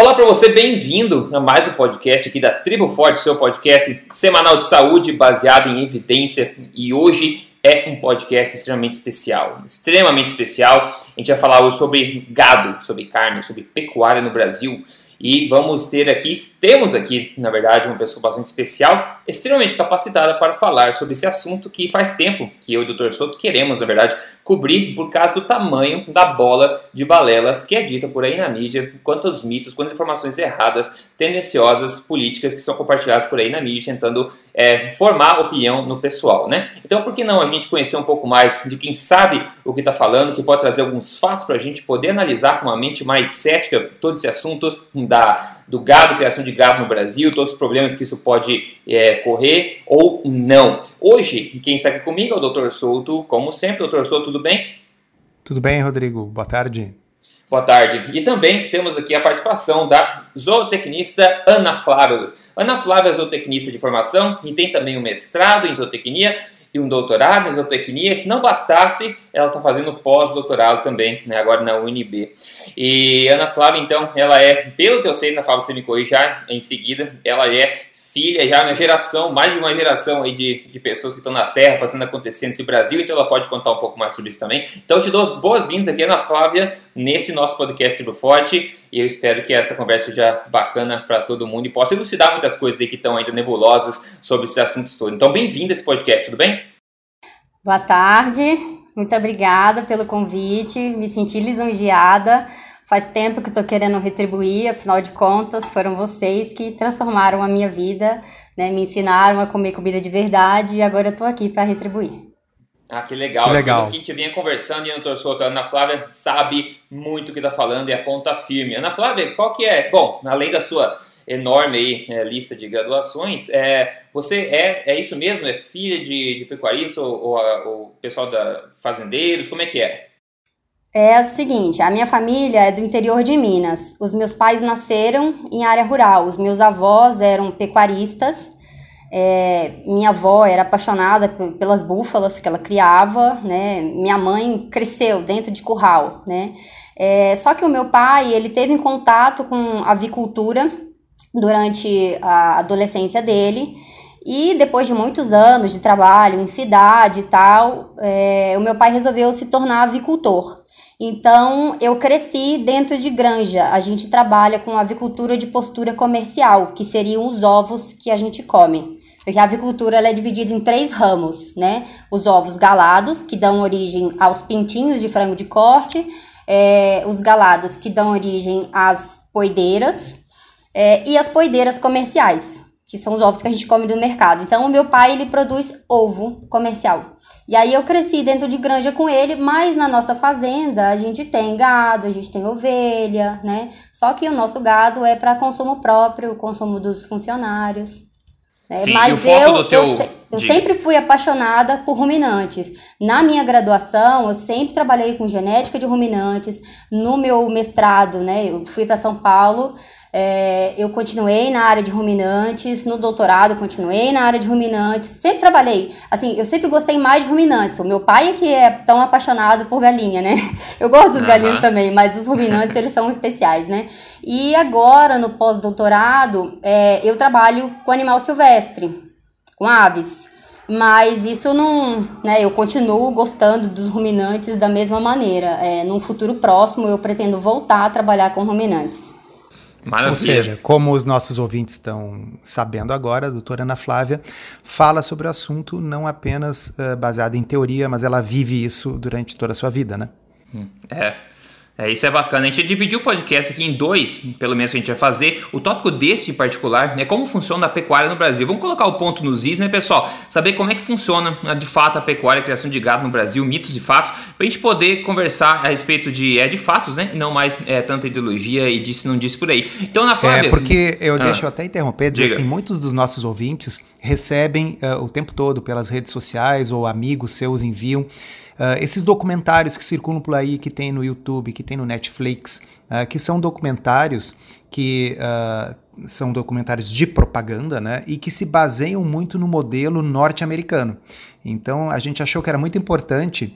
Olá para você, bem-vindo a mais um podcast aqui da Tribo Forte, seu podcast semanal de saúde baseado em evidência. E hoje é um podcast extremamente especial, extremamente especial. A gente vai falar hoje sobre gado, sobre carne, sobre pecuária no Brasil. E vamos ter aqui, temos aqui, na verdade, uma pessoa bastante especial, extremamente capacitada para falar sobre esse assunto que faz tempo que eu e o Dr. Soto queremos, na verdade, cobrir por causa do tamanho da bola de balelas que é dita por aí na mídia, quantos mitos, quantas informações erradas, tendenciosas, políticas que são compartilhadas por aí na mídia, tentando é, formar opinião no pessoal, né? Então, por que não a gente conhecer um pouco mais de quem sabe o que está falando, que pode trazer alguns fatos para a gente poder analisar com uma mente mais cética todo esse assunto da, do gado, criação de gado no Brasil, todos os problemas que isso pode é, correr ou não. Hoje, quem está aqui comigo é o Dr. Souto, como sempre, Dr. Souto, tudo bem? Tudo bem, Rodrigo. Boa tarde. Boa tarde. E também temos aqui a participação da zootecnista Ana Flávia. Ana Flávia é zootecnista de formação e tem também um mestrado em zootecnia e um doutorado em zootecnia. Se não bastasse, ela está fazendo pós-doutorado também, né, agora na UNB. E Ana Flávia, então, ela é, pelo que eu sei, Ana Flávia, você me corrija em seguida, ela é filha, já uma geração, mais de uma geração aí de, de pessoas que estão na Terra fazendo acontecer nesse Brasil, então ela pode contar um pouco mais sobre isso também. Então eu te dou as boas-vindas aqui, Ana Flávia, nesse nosso podcast do Forte, e eu espero que essa conversa seja bacana para todo mundo e possa elucidar muitas coisas aí que estão ainda nebulosas sobre esses assuntos todos. Então bem-vinda a esse podcast, tudo bem? Boa tarde, muito obrigada pelo convite, me senti lisonjeada. Faz tempo que estou querendo retribuir, afinal de contas, foram vocês que transformaram a minha vida, né, me ensinaram a comer comida de verdade e agora eu estou aqui para retribuir. Ah, que legal. Que legal. Aqui a gente vinha conversando e a doutora Souto, a Ana Flávia sabe muito o que está falando e é ponta firme. Ana Flávia, qual que é? Bom, além da sua enorme aí, é, lista de graduações, é, você é, é isso mesmo? É filha de, de pecuarista ou, ou, ou pessoal da fazendeiros? Como é que é? É o seguinte, a minha família é do interior de Minas. Os meus pais nasceram em área rural. Os meus avós eram pecuaristas. É, minha avó era apaixonada pelas búfalas que ela criava, né? Minha mãe cresceu dentro de curral, né? É, só que o meu pai, ele teve em contato com avicultura durante a adolescência dele. E depois de muitos anos de trabalho em cidade e tal, é, o meu pai resolveu se tornar avicultor. Então, eu cresci dentro de granja. A gente trabalha com avicultura de postura comercial, que seriam os ovos que a gente come. Porque a avicultura é dividida em três ramos, né? Os ovos galados, que dão origem aos pintinhos de frango de corte, é, os galados, que dão origem às poideiras, é, e as poideiras comerciais, que são os ovos que a gente come do mercado. Então, o meu pai ele produz ovo comercial. E aí eu cresci dentro de granja com ele, mas na nossa fazenda a gente tem gado, a gente tem ovelha, né? Só que o nosso gado é para consumo próprio, consumo dos funcionários. Né? Sim, mas eu, teu... eu, eu sempre fui apaixonada por ruminantes. Na minha graduação, eu sempre trabalhei com genética de ruminantes. No meu mestrado, né, eu fui para São Paulo é, eu continuei na área de ruminantes, no doutorado continuei na área de ruminantes, sempre trabalhei, assim, eu sempre gostei mais de ruminantes. O meu pai é que é tão apaixonado por galinha, né? Eu gosto dos uhum. galinhos também, mas os ruminantes eles são especiais, né? E agora no pós-doutorado é, eu trabalho com animal silvestre, com aves. Mas isso não, né? Eu continuo gostando dos ruminantes da mesma maneira. É, num futuro próximo eu pretendo voltar a trabalhar com ruminantes. Maravilha. Ou seja, como os nossos ouvintes estão sabendo agora, a doutora Ana Flávia fala sobre o assunto não apenas uh, baseado em teoria, mas ela vive isso durante toda a sua vida, né? É. É, isso é bacana. A gente dividiu o podcast aqui em dois, pelo menos que a gente vai fazer. O tópico desse em particular é como funciona a pecuária no Brasil. Vamos colocar o ponto nos is, né, pessoal? Saber como é que funciona né, de fato a pecuária, a criação de gado no Brasil, mitos e fatos, para a gente poder conversar a respeito de, é, de fatos, né? E não mais é, tanta ideologia e disse não disse por aí. Então, na Flávia... É, porque eu ah, deixo eu até interromper, dizer assim, muitos dos nossos ouvintes recebem uh, o tempo todo pelas redes sociais ou amigos seus enviam Uh, esses documentários que circulam por aí, que tem no YouTube, que tem no Netflix, uh, que são documentários que uh, são documentários de propaganda, né? E que se baseiam muito no modelo norte-americano. Então a gente achou que era muito importante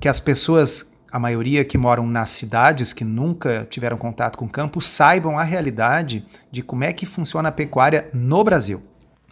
que as pessoas a maioria que moram nas cidades, que nunca tiveram contato com o campo, saibam a realidade de como é que funciona a pecuária no Brasil.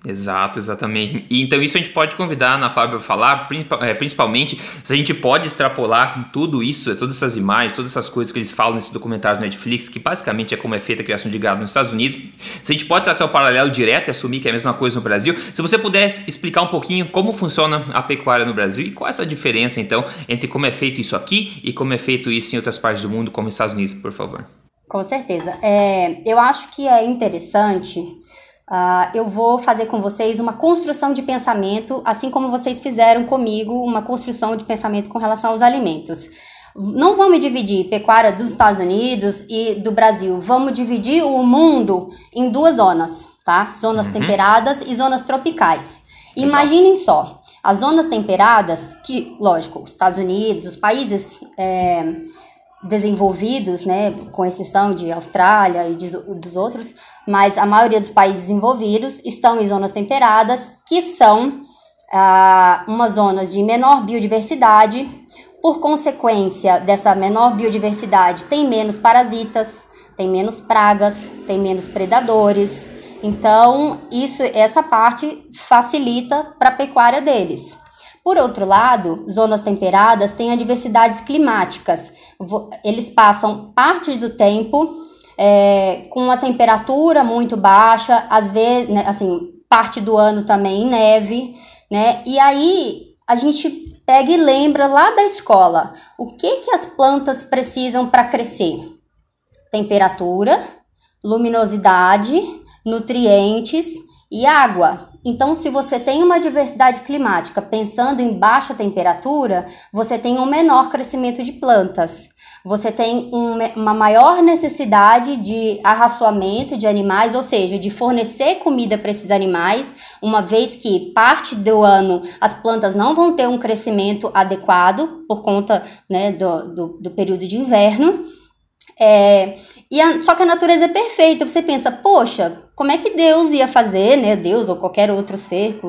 Exato, exatamente. E então isso a gente pode convidar a Ana Flávia a falar, é, principalmente se a gente pode extrapolar tudo isso, todas essas imagens, todas essas coisas que eles falam nesse documentário do Netflix, que basicamente é como é feita a criação de gado nos Estados Unidos. Se a gente pode traçar o um paralelo direto e assumir que é a mesma coisa no Brasil, se você pudesse explicar um pouquinho como funciona a pecuária no Brasil e qual é essa diferença então entre como é feito isso aqui e como é feito isso em outras partes do mundo, como nos Estados Unidos, por favor. Com certeza. É, eu acho que é interessante Uh, eu vou fazer com vocês uma construção de pensamento, assim como vocês fizeram comigo uma construção de pensamento com relação aos alimentos. Não vamos dividir pecuária dos Estados Unidos e do Brasil, vamos dividir o mundo em duas zonas, tá? Zonas uhum. temperadas e zonas tropicais. Legal. Imaginem só, as zonas temperadas, que, lógico, os Estados Unidos, os países é, desenvolvidos, né, com exceção de Austrália e de, dos outros, mas a maioria dos países desenvolvidos estão em zonas temperadas, que são ah, umas zonas de menor biodiversidade. Por consequência dessa menor biodiversidade, tem menos parasitas, tem menos pragas, tem menos predadores. Então, isso, essa parte facilita para a pecuária deles. Por outro lado, zonas temperadas têm adversidades climáticas. Eles passam parte do tempo é, com uma temperatura muito baixa, às vezes, né, assim, parte do ano também em neve, né? E aí a gente pega e lembra lá da escola o que que as plantas precisam para crescer: temperatura, luminosidade, nutrientes e água. Então, se você tem uma diversidade climática pensando em baixa temperatura, você tem um menor crescimento de plantas. Você tem um, uma maior necessidade de arraçoamento de animais, ou seja, de fornecer comida para esses animais, uma vez que parte do ano as plantas não vão ter um crescimento adequado por conta né, do, do, do período de inverno. É, e a, só que a natureza é perfeita. Você pensa, poxa, como é que Deus ia fazer, né? Deus ou qualquer outro ser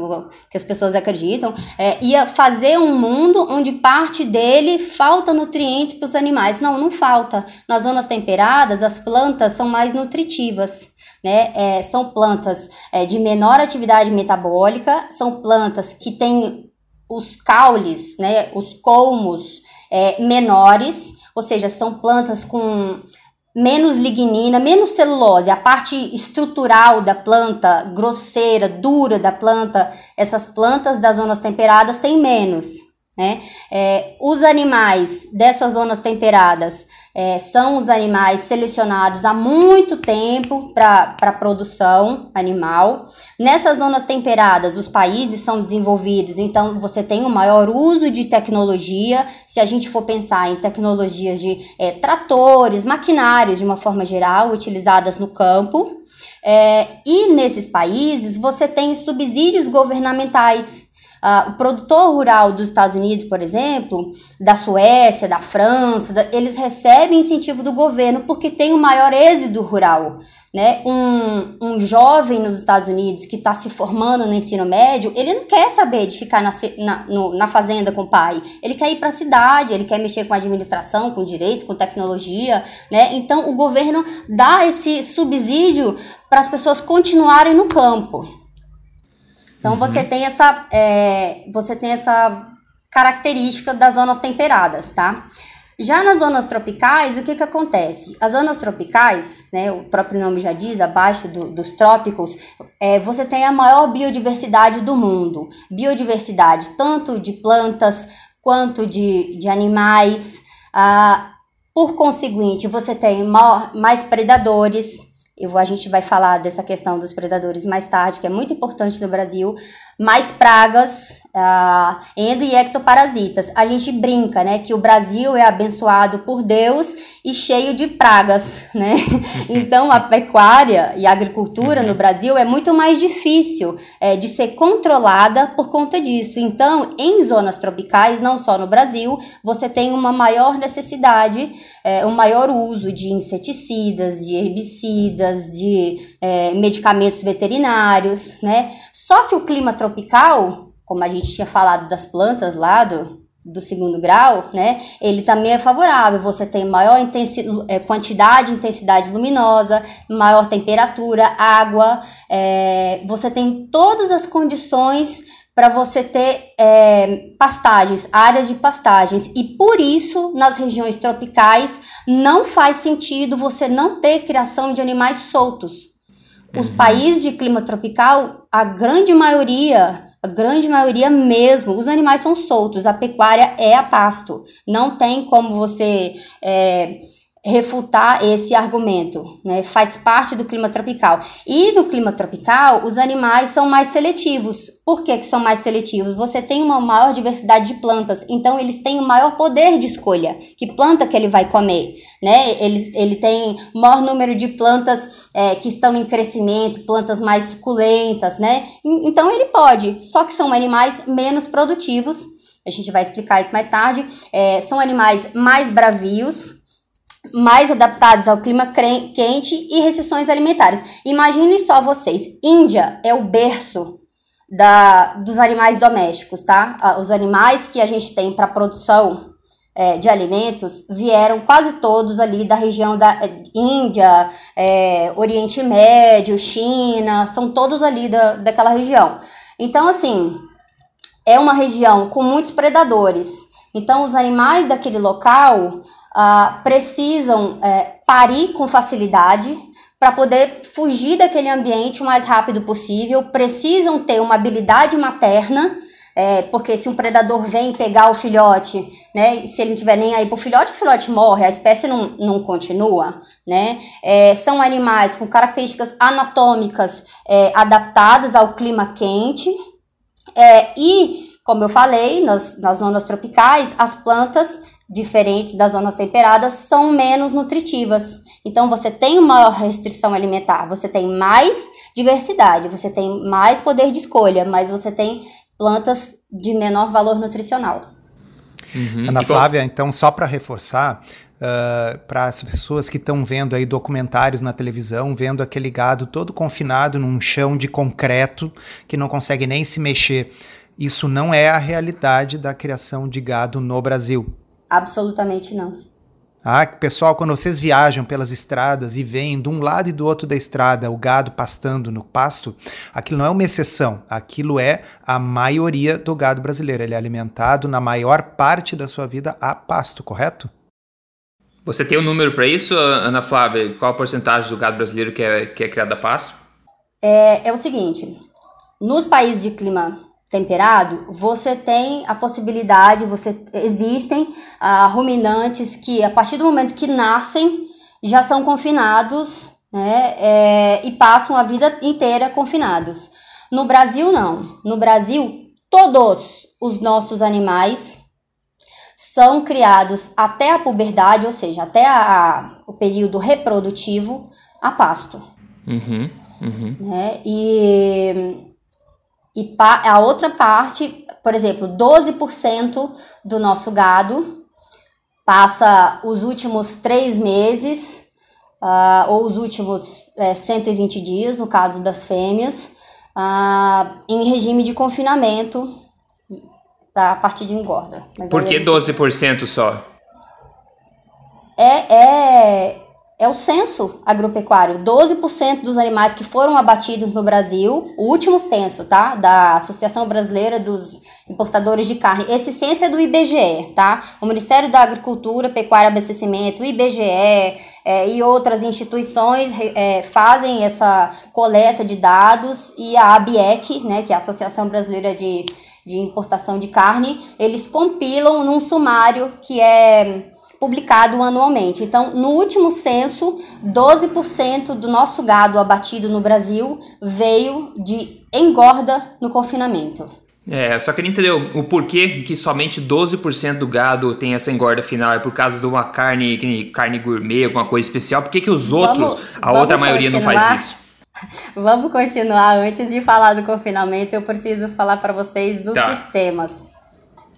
que as pessoas acreditam, é, ia fazer um mundo onde parte dele falta nutrientes para os animais. Não, não falta. Nas zonas temperadas, as plantas são mais nutritivas. Né? É, são plantas é, de menor atividade metabólica, são plantas que têm os caules, né, os colmos é, menores, ou seja, são plantas com menos lignina, menos celulose, a parte estrutural da planta, grosseira, dura da planta, essas plantas das zonas temperadas têm menos. Né? É, os animais dessas zonas temperadas é, são os animais selecionados há muito tempo para produção animal. Nessas zonas temperadas, os países são desenvolvidos, então você tem um maior uso de tecnologia. Se a gente for pensar em tecnologias de é, tratores, maquinários de uma forma geral, utilizadas no campo. É, e nesses países você tem subsídios governamentais Uh, o produtor rural dos Estados Unidos, por exemplo, da Suécia, da França, da, eles recebem incentivo do governo porque tem um maior êxito rural. Né? Um, um jovem nos Estados Unidos que está se formando no ensino médio, ele não quer saber de ficar na, na, no, na fazenda com o pai. Ele quer ir para a cidade, ele quer mexer com administração, com direito, com tecnologia. Né? Então, o governo dá esse subsídio para as pessoas continuarem no campo. Então uhum. você tem essa é, você tem essa característica das zonas temperadas, tá? Já nas zonas tropicais, o que, que acontece? As zonas tropicais, né, o próprio nome já diz, abaixo do, dos trópicos, é, você tem a maior biodiversidade do mundo. Biodiversidade tanto de plantas quanto de, de animais. Ah, por conseguinte, você tem maior, mais predadores, eu, a gente vai falar dessa questão dos predadores mais tarde, que é muito importante no Brasil. Mais pragas, uh, endo e ectoparasitas. A gente brinca, né, que o Brasil é abençoado por Deus e cheio de pragas, né? Então a pecuária e a agricultura no uhum. Brasil é muito mais difícil é, de ser controlada por conta disso. Então, em zonas tropicais, não só no Brasil, você tem uma maior necessidade, é, um maior uso de inseticidas, de herbicidas, de é, medicamentos veterinários, né? Só que o clima tropical como a gente tinha falado das plantas lá do, do segundo grau, né, ele também é favorável. Você tem maior é, quantidade intensidade luminosa, maior temperatura, água, é, você tem todas as condições para você ter é, pastagens, áreas de pastagens. E por isso, nas regiões tropicais, não faz sentido você não ter criação de animais soltos. Os uhum. países de clima tropical, a grande maioria a grande maioria mesmo, os animais são soltos, a pecuária é a pasto. Não tem como você é, refutar esse argumento, né? Faz parte do clima tropical. E no clima tropical, os animais são mais seletivos. Por que, que são mais seletivos? Você tem uma maior diversidade de plantas, então eles têm um maior poder de escolha. Que planta que ele vai comer, né? Ele, ele tem maior número de plantas é, que estão em crescimento, plantas mais suculentas, né? Então ele pode, só que são animais menos produtivos. A gente vai explicar isso mais tarde. É, são animais mais bravios, mais adaptados ao clima quente e restrições alimentares. Imaginem só vocês, Índia é o berço da, dos animais domésticos, tá? Os animais que a gente tem para produção é, de alimentos vieram quase todos ali da região da é, Índia, é, Oriente Médio, China, são todos ali da, daquela região. Então, assim, é uma região com muitos predadores. Então, os animais daquele local uh, precisam é, parir com facilidade para poder fugir daquele ambiente o mais rápido possível, precisam ter uma habilidade materna, é, porque se um predador vem pegar o filhote, né, se ele não tiver nem aí para o filhote, o filhote morre, a espécie não, não continua, né? É, são animais com características anatômicas é, adaptadas ao clima quente é, e, como eu falei, nas, nas zonas tropicais, as plantas diferentes das zonas temperadas são menos nutritivas. Então você tem uma restrição alimentar, você tem mais diversidade, você tem mais poder de escolha, mas você tem plantas de menor valor nutricional. Uhum. Ana Flávia, então só para reforçar, Uh, para as pessoas que estão vendo aí documentários na televisão, vendo aquele gado todo confinado num chão de concreto que não consegue nem se mexer. Isso não é a realidade da criação de gado no Brasil. Absolutamente não. Ah, pessoal, quando vocês viajam pelas estradas e veem de um lado e do outro da estrada o gado pastando no pasto, aquilo não é uma exceção, aquilo é a maioria do gado brasileiro. Ele é alimentado na maior parte da sua vida a pasto, correto? Você tem um número para isso, Ana Flávia? Qual a porcentagem do gado brasileiro que é, que é criado a pasto? É, é o seguinte: nos países de clima temperado, você tem a possibilidade, você existem ah, ruminantes que a partir do momento que nascem já são confinados né, é, e passam a vida inteira confinados. No Brasil não. No Brasil todos os nossos animais são criados até a puberdade, ou seja, até a, a, o período reprodutivo, a pasto. Uhum, uhum. Né? E e a outra parte, por exemplo, 12% do nosso gado passa os últimos três meses, uh, ou os últimos é, 120 dias, no caso das fêmeas, uh, em regime de confinamento para a partir de engorda. Mas Por que 12% só? É, é, é o censo agropecuário. 12% dos animais que foram abatidos no Brasil, o último censo, tá? Da Associação Brasileira dos Importadores de Carne. Esse censo é do IBGE, tá? O Ministério da Agricultura, Pecuária e Abastecimento, o IBGE é, e outras instituições é, fazem essa coleta de dados e a ABIEC, né, que é a Associação Brasileira de, de Importação de Carne, eles compilam num sumário que é publicado anualmente. Então, no último censo, 12% do nosso gado abatido no Brasil veio de engorda no confinamento. É, só queria entender o porquê que somente 12% do gado tem essa engorda final. É por causa de uma carne, carne gourmet, alguma coisa especial? Por que, que os outros, vamos, a outra maioria não faz isso? Vamos continuar. Antes de falar do confinamento, eu preciso falar para vocês dos tá. sistemas.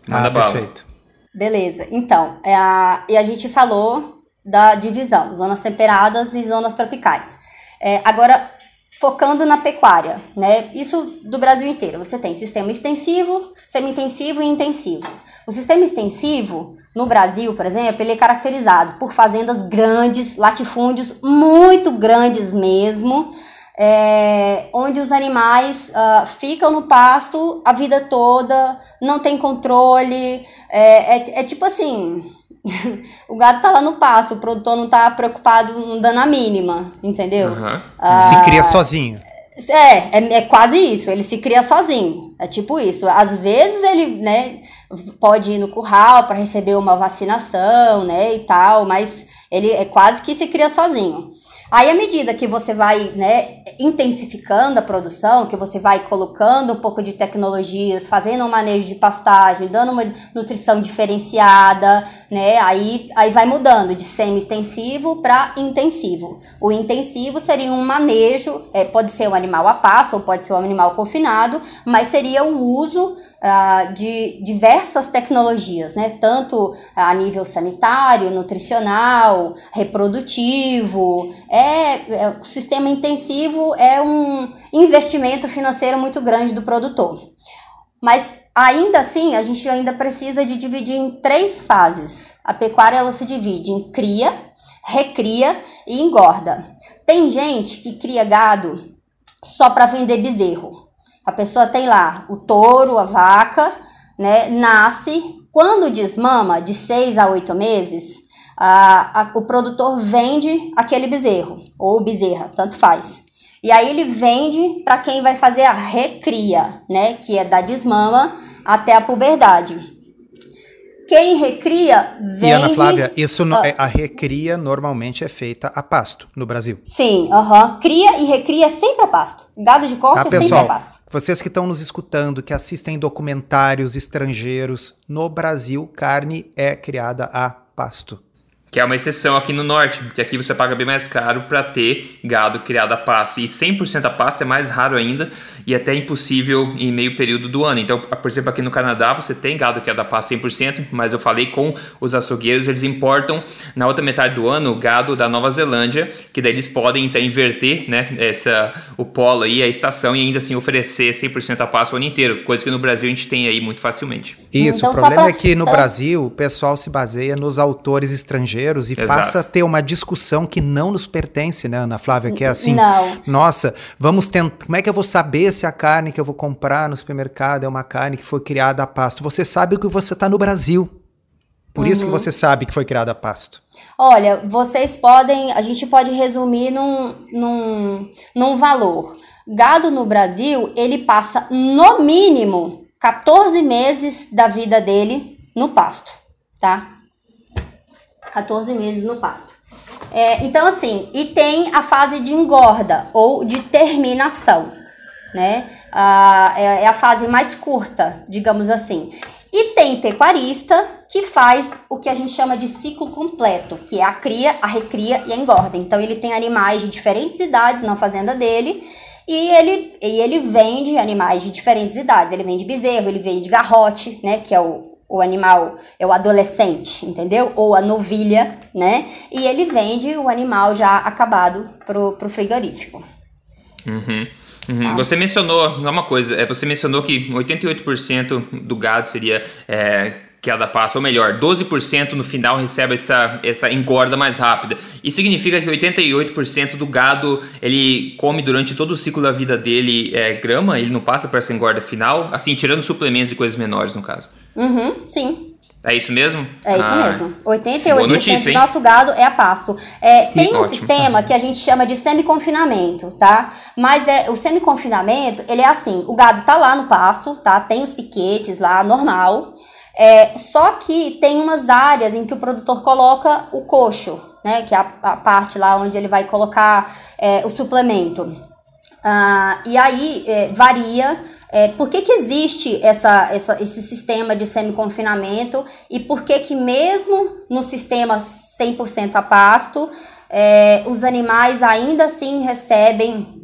Ah, perfeito. Beleza. Então, é a, e a gente falou da divisão, zonas temperadas e zonas tropicais. É, agora, focando na pecuária, né? Isso do Brasil inteiro. Você tem sistema extensivo, semi-intensivo e intensivo. O sistema extensivo, no Brasil, por exemplo, ele é caracterizado por fazendas grandes, latifúndios muito grandes mesmo, é, onde os animais uh, ficam no pasto a vida toda, não tem controle, é, é, é tipo assim, o gado tá lá no pasto, o produtor não tá preocupado, não dando a mínima, entendeu? Uhum. Ah, se cria sozinho. É, é, é, quase isso, ele se cria sozinho. É tipo isso. Às vezes ele, né, pode ir no curral para receber uma vacinação, né, e tal, mas ele é quase que se cria sozinho. Aí, à medida que você vai né, intensificando a produção, que você vai colocando um pouco de tecnologias, fazendo um manejo de pastagem, dando uma nutrição diferenciada, né, aí, aí vai mudando de semi-extensivo para intensivo. O intensivo seria um manejo, é, pode ser um animal a passo ou pode ser um animal confinado, mas seria o uso uh, de diversas tecnologias, né? Tanto a nível sanitário, nutricional, reprodutivo. É, é, o sistema intensivo é um investimento financeiro muito grande do produtor. Mas ainda assim, a gente ainda precisa de dividir em três fases. A pecuária ela se divide em cria, recria e engorda. Tem gente que cria gado só para vender bezerro. A pessoa tem lá o touro, a vaca, né? Nasce. Quando desmama, de seis a oito meses, a, a, o produtor vende aquele bezerro, ou bezerra, tanto faz. E aí ele vende para quem vai fazer a recria, né? Que é da desmama até a puberdade. Quem recria vende... E Ana Flávia, isso no, uh, a recria normalmente é feita a pasto no Brasil. Sim. Uh -huh. Cria e recria sempre a pasto. Gado de corte tá, é pessoal, sempre a pasto. Vocês que estão nos escutando, que assistem documentários estrangeiros, no Brasil, carne é criada a pasto que é uma exceção aqui no norte, porque aqui você paga bem mais caro para ter gado criado a pasto. E 100% a pasto é mais raro ainda e até impossível em meio período do ano. Então, por exemplo, aqui no Canadá você tem gado criado a pasto 100%, mas eu falei com os açougueiros, eles importam na outra metade do ano o gado da Nova Zelândia, que daí eles podem então inverter né, essa, o polo aí, a estação, e ainda assim oferecer 100% a pasto o ano inteiro, coisa que no Brasil a gente tem aí muito facilmente. Isso, então, o problema pra... é que no então... Brasil o pessoal se baseia nos autores estrangeiros estrangeiros e Exato. passa a ter uma discussão que não nos pertence, né, Ana Flávia? Que é assim, não. nossa, vamos tentar. Como é que eu vou saber se a carne que eu vou comprar no supermercado é uma carne que foi criada a pasto? Você sabe que você está no Brasil. Por uhum. isso que uhum. você sabe que foi criada a pasto. Olha, vocês podem. A gente pode resumir num, num, num valor. Gado no Brasil, ele passa no mínimo 14 meses da vida dele no pasto, tá? 14 meses no pasto. É, então, assim, e tem a fase de engorda ou de terminação, né? É, é a fase mais curta, digamos assim. E tem pecuarista que faz o que a gente chama de ciclo completo, que é a cria, a recria e a engorda. Então ele tem animais de diferentes idades na fazenda dele e ele, e ele vende animais de diferentes idades. Ele vende bezerro, ele vende garrote, né, que é o, o animal é o adolescente, entendeu? Ou a novilha, né? E ele vende o animal já acabado pro, pro frigorífico. Uhum. Uhum. Ah. Você mencionou, uma coisa, é, você mencionou que 88% do gado seria é, que a da passa, ou melhor, 12% no final recebe essa, essa engorda mais rápida. Isso significa que 88% do gado ele come durante todo o ciclo da vida dele é, grama, ele não passa para essa engorda final, assim, tirando suplementos e coisas menores no caso. Uhum, sim. É isso mesmo? É isso ah, mesmo. 88% notícia, do nosso gado é a pasto. É, tem um ótimo. sistema que a gente chama de semi-confinamento, tá? Mas é, o semi-confinamento, ele é assim, o gado tá lá no pasto, tá? Tem os piquetes lá, normal. É, só que tem umas áreas em que o produtor coloca o coxo, né? Que é a, a parte lá onde ele vai colocar é, o suplemento. Ah, e aí é, varia é, por que, que existe essa, essa, esse sistema de semi-confinamento e por que, que mesmo no sistema 100% a pasto, é, os animais ainda assim recebem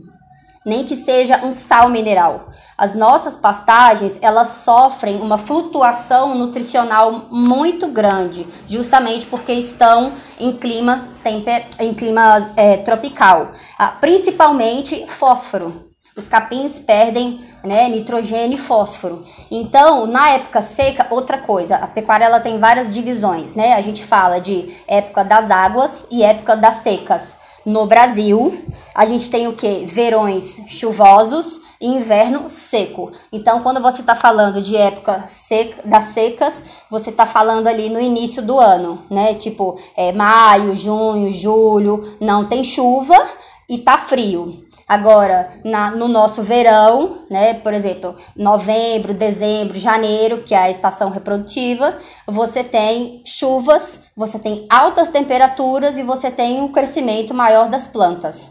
nem que seja um sal mineral. As nossas pastagens, elas sofrem uma flutuação nutricional muito grande, justamente porque estão em clima, temper, em clima é, tropical. Ah, principalmente fósforo. Os capins perdem né, nitrogênio e fósforo. Então, na época seca, outra coisa, a pecuária ela tem várias divisões, né? A gente fala de época das águas e época das secas. No Brasil, a gente tem o que? Verões chuvosos e inverno seco. Então, quando você está falando de época seca, das secas, você está falando ali no início do ano, né? Tipo, é, maio, junho, julho, não tem chuva e tá frio. Agora, na, no nosso verão, né, por exemplo, novembro, dezembro, janeiro, que é a estação reprodutiva, você tem chuvas, você tem altas temperaturas e você tem um crescimento maior das plantas.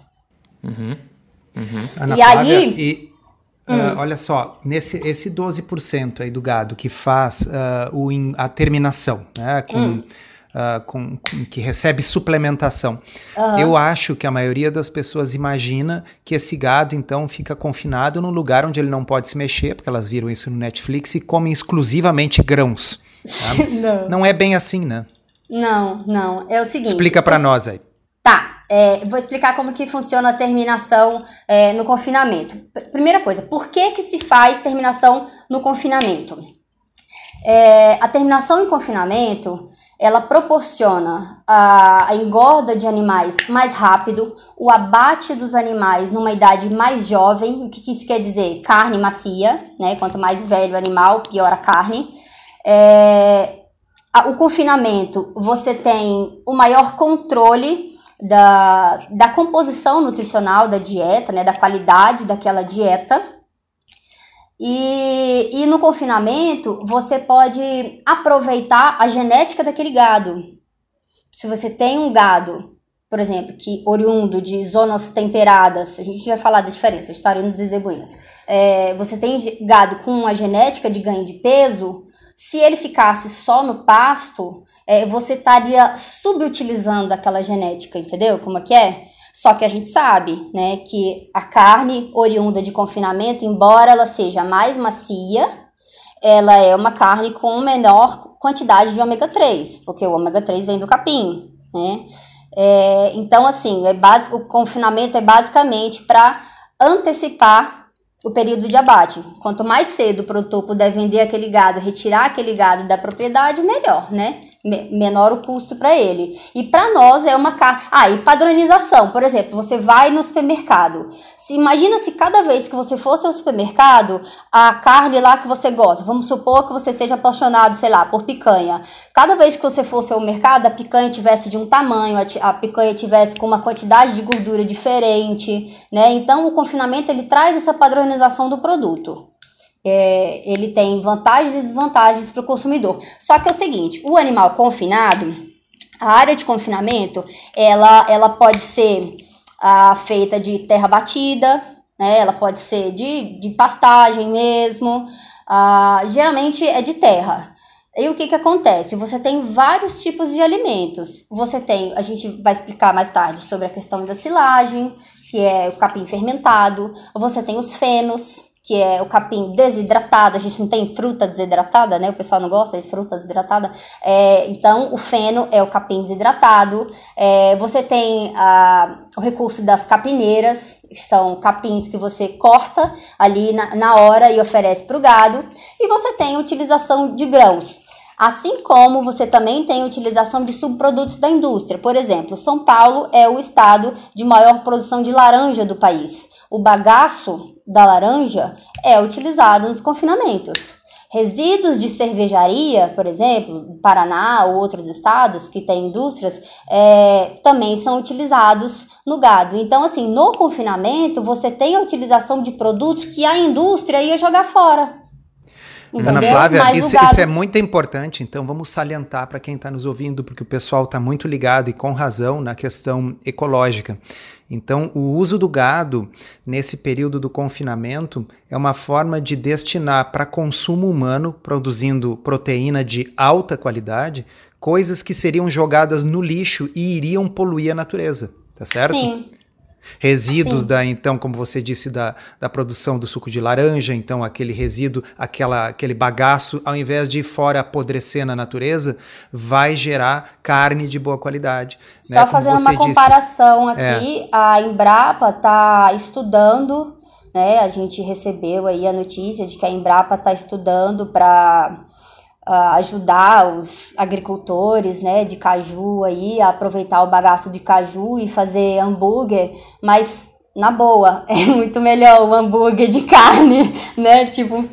Uhum. Uhum. Ana e Flávia, aí. E, uh, hum. olha só, nesse esse 12% aí do gado que faz uh, o, a terminação, né, com. Hum uh, com, com, que recebe suplementação. Uhum. Eu acho que a maioria das pessoas imagina que esse gado, então, fica confinado num lugar onde ele não pode se mexer, porque elas viram isso no Netflix e comem exclusivamente grãos. Tá? não. não é bem assim, né? Não, não. É o seguinte. Explica para nós aí. Tá, é, vou explicar como que funciona a terminação é, no confinamento. Primeira coisa, por que que se faz terminação no confinamento? É, a terminação em confinamento, ela proporciona a, engorda de animais mais rápido, o abate dos animais numa idade mais jovem. O que, isso quer dizer? Carne macia, né? Quanto mais velho o animal, pior a carne. É, o confinamento, você tem o maior controle da, da composição nutricional da dieta, né? Da qualidade daquela dieta. E, e no confinamento, você pode aproveitar a genética daquele gado. Se você tem um gado, por exemplo, que oriundo de zonas temperadas, a gente vai falar da diferença, taurinos e zebuínos. É, você tem gado com uma genética de ganho de peso, se ele ficasse só no pasto, é, você estaria subutilizando aquela genética, entendeu? Como é que é? Só que a gente sabe, né, que a carne oriunda de confinamento, embora ela seja mais macia, ela é uma carne com menor quantidade de ômega 3, porque o ômega 3 vem do capim, né? É, então, assim, é básico, o confinamento é basicamente para antecipar o período de abate. Quanto mais cedo o produtor puder vender aquele gado, retirar aquele gado da propriedade, melhor, né? Menor o custo para ele. E para nós é uma carne. Ah, e padronização, por exemplo, você vai no supermercado. Se imagina se cada vez que você fosse ao supermercado, a carne lá que você gosta, vamos supor que você seja apaixonado, sei lá, por picanha. Cada vez que você fosse ao mercado, a picanha tivesse de um tamanho, a picanha tivesse com uma quantidade de gordura diferente, né? Então o confinamento ele traz essa padronização do produto é, ele tem vantagens e desvantagens para o consumidor. Só que é o seguinte, o animal confinado, a área de confinamento, ela, ela pode ser ah, feita de terra batida, né? Ela pode ser de, de pastagem mesmo. Ah, geralmente é de terra. E o que, que acontece? Você tem vários tipos de alimentos. Você tem, a gente vai explicar mais tarde sobre a questão da silagem, que é o capim fermentado. Você tem os fenos, que é o capim desidratado, a gente não tem fruta desidratada, né? O pessoal não gosta de fruta desidratada. É, então, o feno é o capim desidratado. É, você tem a, o recurso das capineiras, que são capins que você corta ali na, na hora e oferece para o gado. E você tem a utilização de grãos. Assim como você também tem utilização de subprodutos da indústria. Por exemplo, São Paulo é o estado de maior produção de laranja do país. O bagaço da laranja é utilizado nos confinamentos. Resíduos de cervejaria, por exemplo, Paraná ou outros estados que têm indústrias, é, também são utilizados no gado. Então, assim, no confinamento, você tem a utilização de produtos que a indústria ia jogar fora. Entendeu? Ana Flávia, isso, gado... isso, é muito importante, então vamos salientar para quem está nos ouvindo, porque o pessoal está muito ligado e com razão na questão ecológica. Então, o uso do gado nesse período do confinamento é uma forma de destinar para consumo humano, produzindo proteína de alta qualidade, coisas que seriam jogadas no lixo e iriam poluir a natureza, tá certo? Sim. Resíduos Sim. da, então, como você disse, da, da produção do suco de laranja, então aquele resíduo, aquela, aquele bagaço, ao invés de ir fora apodrecer na natureza, vai gerar carne de boa qualidade. Só né? fazendo uma comparação disse. aqui, é. a Embrapa está estudando, né? A gente recebeu aí a notícia de que a Embrapa está estudando para ajudar os agricultores, né, de caju aí a aproveitar o bagaço de caju e fazer hambúrguer, mas na boa, é muito melhor o hambúrguer de carne, né? Tipo,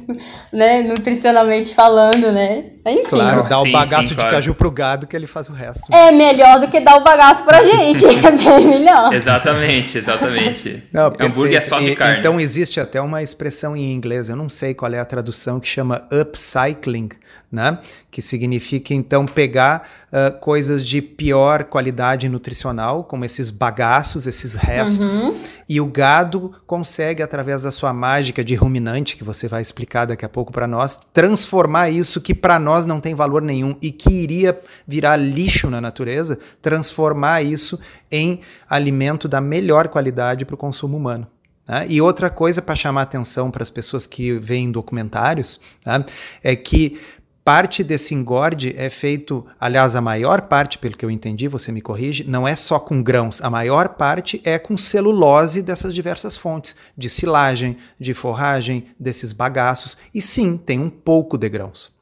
né? Nutricionalmente falando, né? Enfim. Claro, dá o bagaço sim, de claro. caju pro gado que ele faz o resto. É melhor do que dar o bagaço pra gente, é bem melhor. Exatamente, exatamente. Não, hambúrguer é só de carne. Então existe até uma expressão em inglês, eu não sei qual é a tradução, que chama upcycling, né? Que significa então pegar uh, coisas de pior qualidade nutricional, como esses bagaços, esses restos, uhum. e o gado consegue, através da sua mágica de ruminante, que você vai explicar daqui a pouco para nós, transformar isso que para nós não tem valor nenhum e que iria virar lixo na natureza, transformar isso em alimento da melhor qualidade para o consumo humano. Né? E outra coisa para chamar atenção para as pessoas que veem documentários tá? é que Parte desse engorde é feito, aliás, a maior parte, pelo que eu entendi, você me corrige, não é só com grãos, a maior parte é com celulose dessas diversas fontes, de silagem, de forragem, desses bagaços, e sim, tem um pouco de grãos.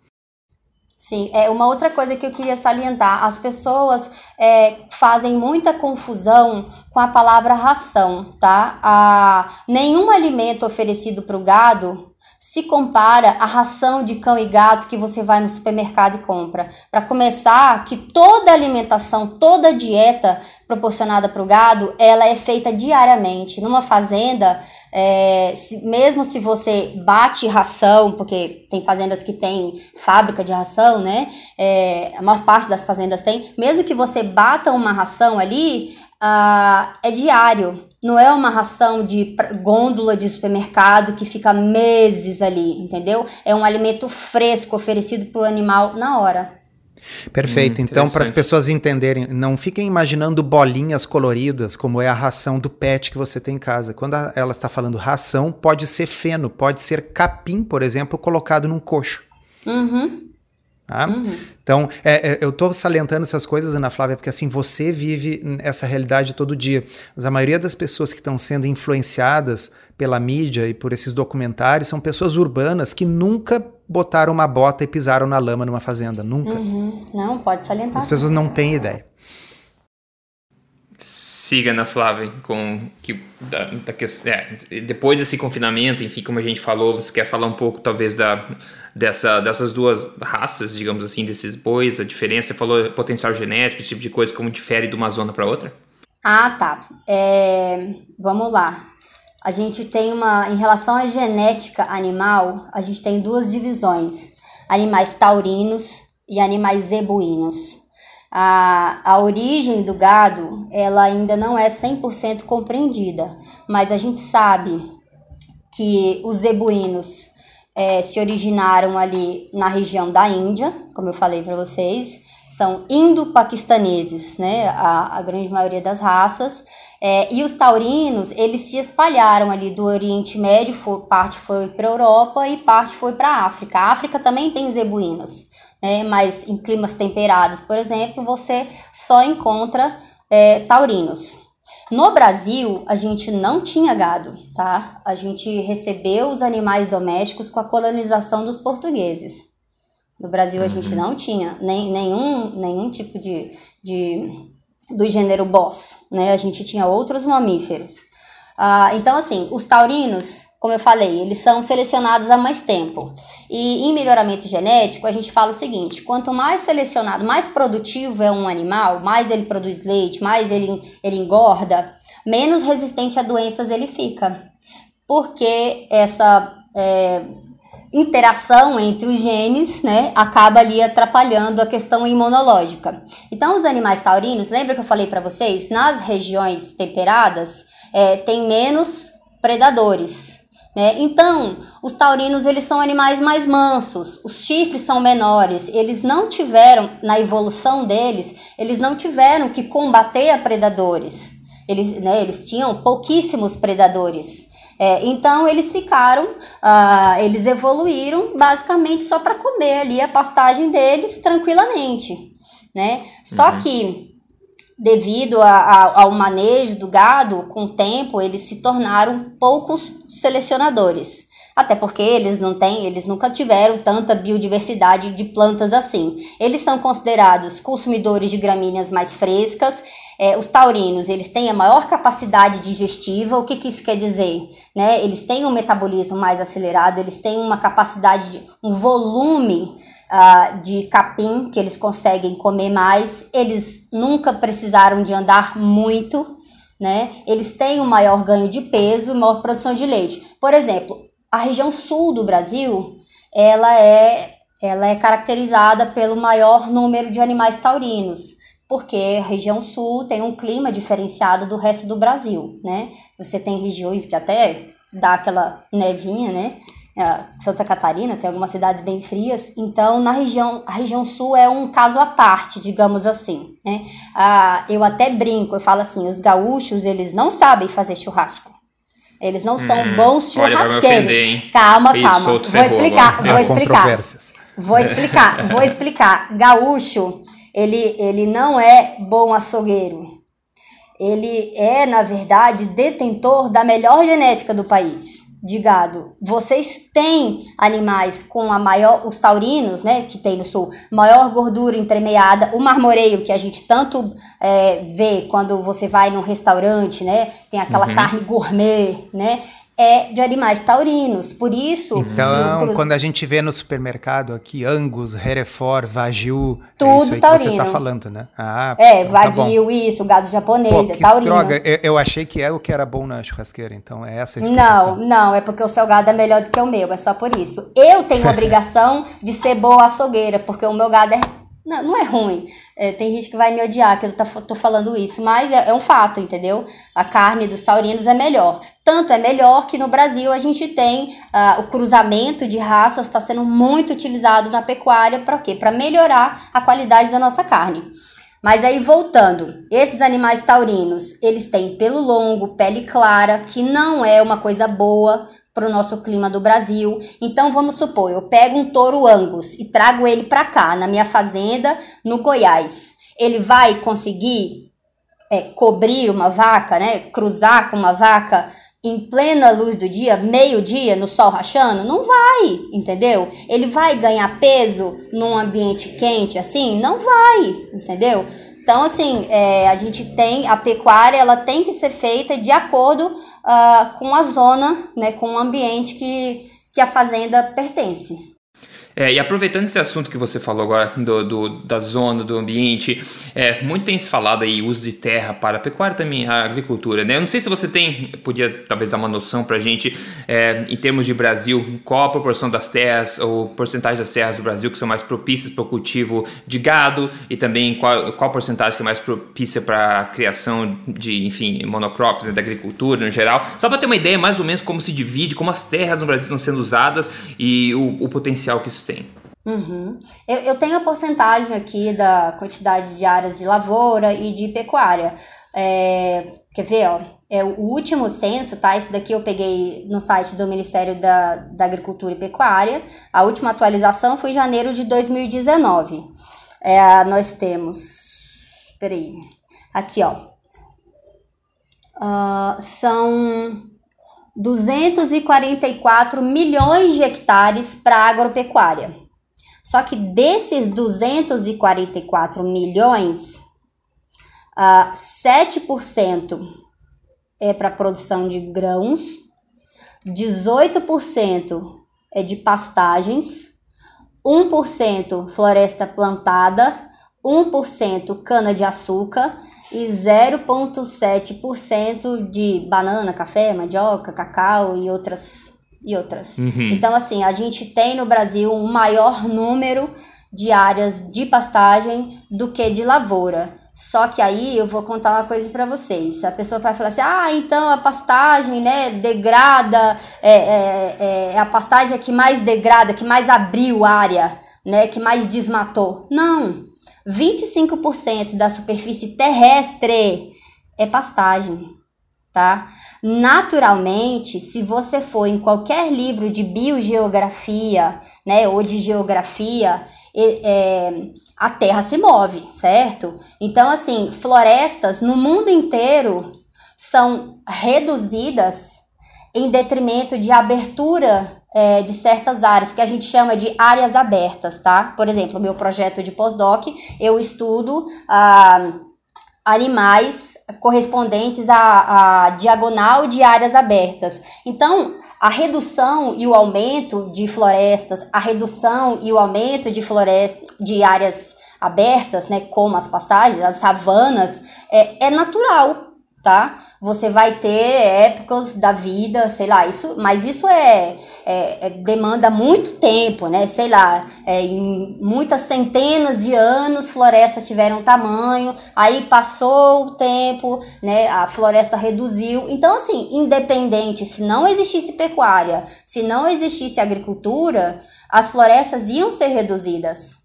Sim, é uma outra coisa que eu queria salientar: as pessoas é, fazem muita confusão com a palavra ração, tá? A, nenhum alimento oferecido para o gado se compara à ração de cão e gato que você vai no supermercado e compra. Para começar, que toda alimentação, toda dieta proporcionada para o gado, ela é feita diariamente. Numa fazenda, é, se, mesmo se você bate ração, porque tem fazendas que tem fábrica de ração, né? É, a maior parte das fazendas tem. Mesmo que você bata uma ração ali, ah, é diário. Não é uma ração de gôndola de supermercado que fica meses ali, entendeu? É um alimento fresco oferecido para o animal na hora. Perfeito. Hum, então, para as pessoas entenderem, não fiquem imaginando bolinhas coloridas como é a ração do pet que você tem em casa. Quando a, ela está falando ração, pode ser feno, pode ser capim, por exemplo, colocado num coxo. Uhum. Tá? Uhum. Então, é, é, eu estou salientando essas coisas, Ana Flávia, porque assim, você vive essa realidade todo dia. Mas a maioria das pessoas que estão sendo influenciadas pela mídia e por esses documentários são pessoas urbanas que nunca botaram uma bota e pisaram na lama numa fazenda. Nunca. Uhum. Não, pode salientar. As pessoas não têm ideia. Siga, Ana Flávia, com que da, da questão, é, depois desse confinamento, enfim, como a gente falou, você quer falar um pouco talvez da dessa, dessas duas raças, digamos assim, desses bois, a diferença? Você falou potencial genético, esse tipo de coisa, como difere de uma zona para outra? Ah, tá. É, vamos lá. A gente tem uma. Em relação à genética animal, a gente tem duas divisões: animais taurinos e animais zebuínos. A, a origem do gado ela ainda não é 100% compreendida, mas a gente sabe que os zebuínos é, se originaram ali na região da Índia, como eu falei para vocês, são indo-paquistaneses, né, a, a, grande maioria das raças, é, e os taurinos, eles se espalharam ali do Oriente Médio, foi, parte foi para a Europa e parte foi para a África. A África também tem zebuínos, né, mas em climas temperados, por exemplo, você só encontra é, taurinos. No Brasil, a gente não tinha gado, tá? A gente recebeu os animais domésticos com a colonização dos portugueses. No Brasil, a gente uhum. não tinha nem, nenhum, nenhum tipo de, de do gênero boss, né? A gente tinha outros mamíferos. Ah, então, assim, os taurinos como eu falei, eles são selecionados há mais tempo. E em melhoramento genético, a gente fala o seguinte: quanto mais selecionado, mais produtivo é um animal, mais ele produz leite, mais ele, ele engorda, menos resistente a doenças ele fica. Porque essa é, interação entre os genes né, acaba ali atrapalhando a questão imunológica. Então, os animais taurinos, lembra que eu falei para vocês? Nas regiões temperadas, é, tem menos predadores. Né? Então, os taurinos eles são animais mais mansos, os chifres são menores, eles não tiveram, na evolução deles, eles não tiveram que combater a predadores. eles, né, eles tinham pouquíssimos predadores. É, então eles ficaram, uh, eles evoluíram basicamente só para comer ali a pastagem deles tranquilamente, né? Só uhum. que devido a, a, ao manejo do gado, com o tempo eles se tornaram poucos selecionadores. Até porque eles não têm, eles nunca tiveram tanta biodiversidade de plantas assim. Eles são considerados consumidores de gramíneas mais frescas. É, os taurinos, eles têm a maior capacidade digestiva. O que, que isso quer dizer? Né? Eles têm um metabolismo mais acelerado, eles têm uma capacidade de um volume uh, de capim que eles conseguem comer mais. Eles nunca precisaram de andar muito, né? Eles têm um maior ganho de peso, maior produção de leite. Por exemplo, a região sul do Brasil, ela é, ela é caracterizada pelo maior número de animais taurinos, porque a região sul tem um clima diferenciado do resto do Brasil, né? Você tem regiões que até dá aquela nevinha, né? Santa Catarina tem algumas cidades bem frias, então na região a região sul é um caso à parte, digamos assim, né? Ah, eu até brinco, eu falo assim, os gaúchos eles não sabem fazer churrasco. Eles não são hum, bons churrasqueiros. Olha, ofender, calma, calma. Vou explicar, vou explicar. Vou explicar, vou explicar. Gaúcho, ele, ele não é bom açougueiro. Ele é, na verdade, detentor da melhor genética do país de gado. Vocês têm animais com a maior, os taurinos, né, que tem no sul, maior gordura entremeada, o marmoreio que a gente tanto é, vê quando você vai num restaurante, né, tem aquela uhum. carne gourmet, né, é de animais taurinos. Por isso. Então, quando a gente vê no supermercado aqui Angus, Hereford, Wagyu, tudo é isso aí taurino. que você tá falando, né? Ah, é, então, tá Wagyu, tá isso, gado japonês, Pô, é taurino. Droga, eu, eu, achei que é o que era bom na churrasqueira, então é essa a explicação. Não, não, é porque o seu gado é melhor do que o meu, é só por isso. Eu tenho a obrigação de ser boa açougueira, porque o meu gado é não, não é ruim. É, tem gente que vai me odiar que eu tá, tô falando isso, mas é, é, um fato, entendeu? A carne dos taurinos é melhor. Tanto é melhor que no Brasil a gente tem uh, o cruzamento de raças está sendo muito utilizado na pecuária para quê? Para melhorar a qualidade da nossa carne. Mas aí voltando, esses animais taurinos, eles têm pelo longo, pele clara, que não é uma coisa boa para o nosso clima do Brasil. Então vamos supor, eu pego um touro Angus e trago ele para cá, na minha fazenda, no Goiás. Ele vai conseguir é, cobrir uma vaca, né? Cruzar com uma vaca em plena luz do dia, meio-dia, no sol rachando? Não vai, entendeu? Ele vai ganhar peso num ambiente quente assim? Não vai, entendeu? Então, assim, é, a gente tem a pecuária, ela tem que ser feita de acordo uh, com a zona, né, com o ambiente que, que a fazenda pertence. É, e aproveitando esse assunto que você falou agora do, do da zona, do ambiente, é, muito tem se falado aí uso de terra para a pecuária também, a agricultura, né? Eu não sei se você tem, podia talvez dar uma noção para a gente, é, em termos de Brasil, qual a proporção das terras ou porcentagem das terras do Brasil que são mais propícias para o cultivo de gado e também qual, qual porcentagem que é mais propícia para a criação de, enfim, monocrops né, da agricultura no geral. Só para ter uma ideia mais ou menos como se divide, como as terras no Brasil estão sendo usadas e o, o potencial que isso tem? Uhum. Eu, eu, tenho a porcentagem aqui da quantidade de áreas de lavoura e de pecuária. É, quer ver, ó? É, o último censo, tá? Isso daqui eu peguei no site do Ministério da, da Agricultura e Pecuária. A última atualização foi em janeiro de 2019. É, nós temos. Peraí. Aqui, ó. Uh, são 244 milhões de hectares para agropecuária. Só que desses 244 milhões, uh, 7% é para produção de grãos, 18% é de pastagens, 1% floresta plantada, 1% cana-de-açúcar e 0,7% de banana, café, mandioca, cacau e outras. E outras. Uhum. Então, assim, a gente tem no Brasil um maior número de áreas de pastagem do que de lavoura. Só que aí eu vou contar uma coisa para vocês. A pessoa vai falar assim: ah, então a pastagem, né, degrada, é, é, é a pastagem é que mais degrada, que mais abriu área, né, que mais desmatou. Não. 25% da superfície terrestre é pastagem, tá? Naturalmente, se você for em qualquer livro de biogeografia, né, ou de geografia, é, a Terra se move, certo? Então, assim, florestas no mundo inteiro são reduzidas em detrimento de abertura é, de certas áreas, que a gente chama de áreas abertas, tá? Por exemplo, meu projeto de pós-doc, eu estudo ah, animais correspondentes à, à diagonal de áreas abertas. Então, a redução e o aumento de florestas, a redução e o aumento de florestas, de áreas abertas, né, como as passagens, as savanas, é, é natural, tá? Você vai ter épocas da vida, sei lá, isso, mas isso é, é, é demanda muito tempo, né? Sei lá, é, em muitas centenas de anos florestas tiveram tamanho, aí passou o tempo, né? A floresta reduziu. Então, assim, independente, se não existisse pecuária, se não existisse agricultura, as florestas iam ser reduzidas.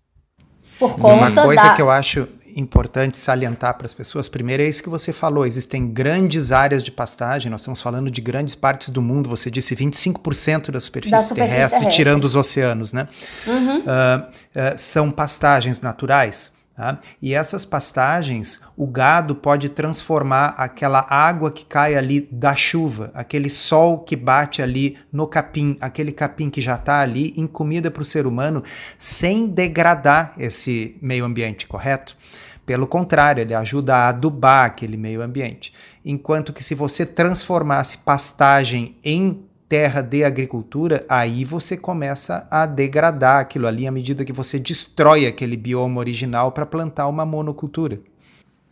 Por conta Uma coisa da... que eu acho importante salientar para as pessoas, primeiro é isso que você falou, existem grandes áreas de pastagem, nós estamos falando de grandes partes do mundo, você disse 25% da superfície, da superfície terrestre, terrestre, tirando os oceanos, né? Uhum. Uh, uh, são pastagens naturais. Tá? E essas pastagens, o gado pode transformar aquela água que cai ali da chuva, aquele sol que bate ali no capim, aquele capim que já está ali, em comida para o ser humano, sem degradar esse meio ambiente, correto? Pelo contrário, ele ajuda a adubar aquele meio ambiente. Enquanto que se você transformasse pastagem em terra de agricultura, aí você começa a degradar aquilo ali à medida que você destrói aquele bioma original para plantar uma monocultura.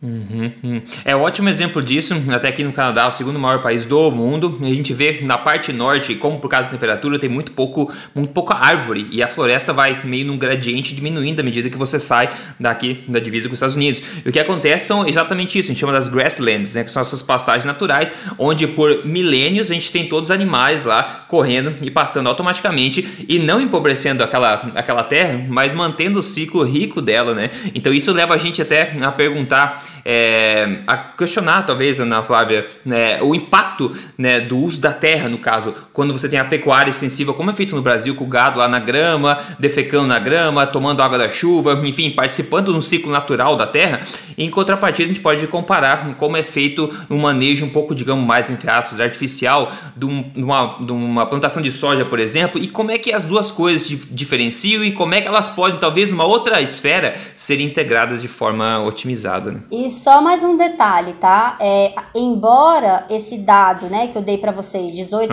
Uhum, uhum. É um ótimo exemplo disso, até aqui no Canadá, o segundo maior país do mundo. A gente vê na parte norte, como por causa da temperatura, tem muito pouco, muito pouca árvore e a floresta vai meio num gradiente diminuindo à medida que você sai daqui da divisa com os Estados Unidos. E o que acontece são exatamente isso, a gente chama das grasslands, né, que são essas pastagens naturais, onde por milênios a gente tem todos os animais lá correndo e passando automaticamente e não empobrecendo aquela, aquela terra, mas mantendo o ciclo rico dela, né? Então isso leva a gente até a perguntar é, a questionar, talvez, Ana Flávia, né, o impacto né, do uso da terra, no caso, quando você tem a pecuária extensiva, como é feito no Brasil, com o gado lá na grama, defecando na grama, tomando água da chuva, enfim, participando um ciclo natural da terra. Em contrapartida, a gente pode comparar como é feito um manejo um pouco, digamos, mais, entre aspas, artificial de, um, de, uma, de uma plantação de soja, por exemplo, e como é que as duas coisas diferenciam e como é que elas podem, talvez, numa outra esfera, serem integradas de forma otimizada. Né? E só mais um detalhe, tá? É, embora esse dado, né, que eu dei para vocês, 18%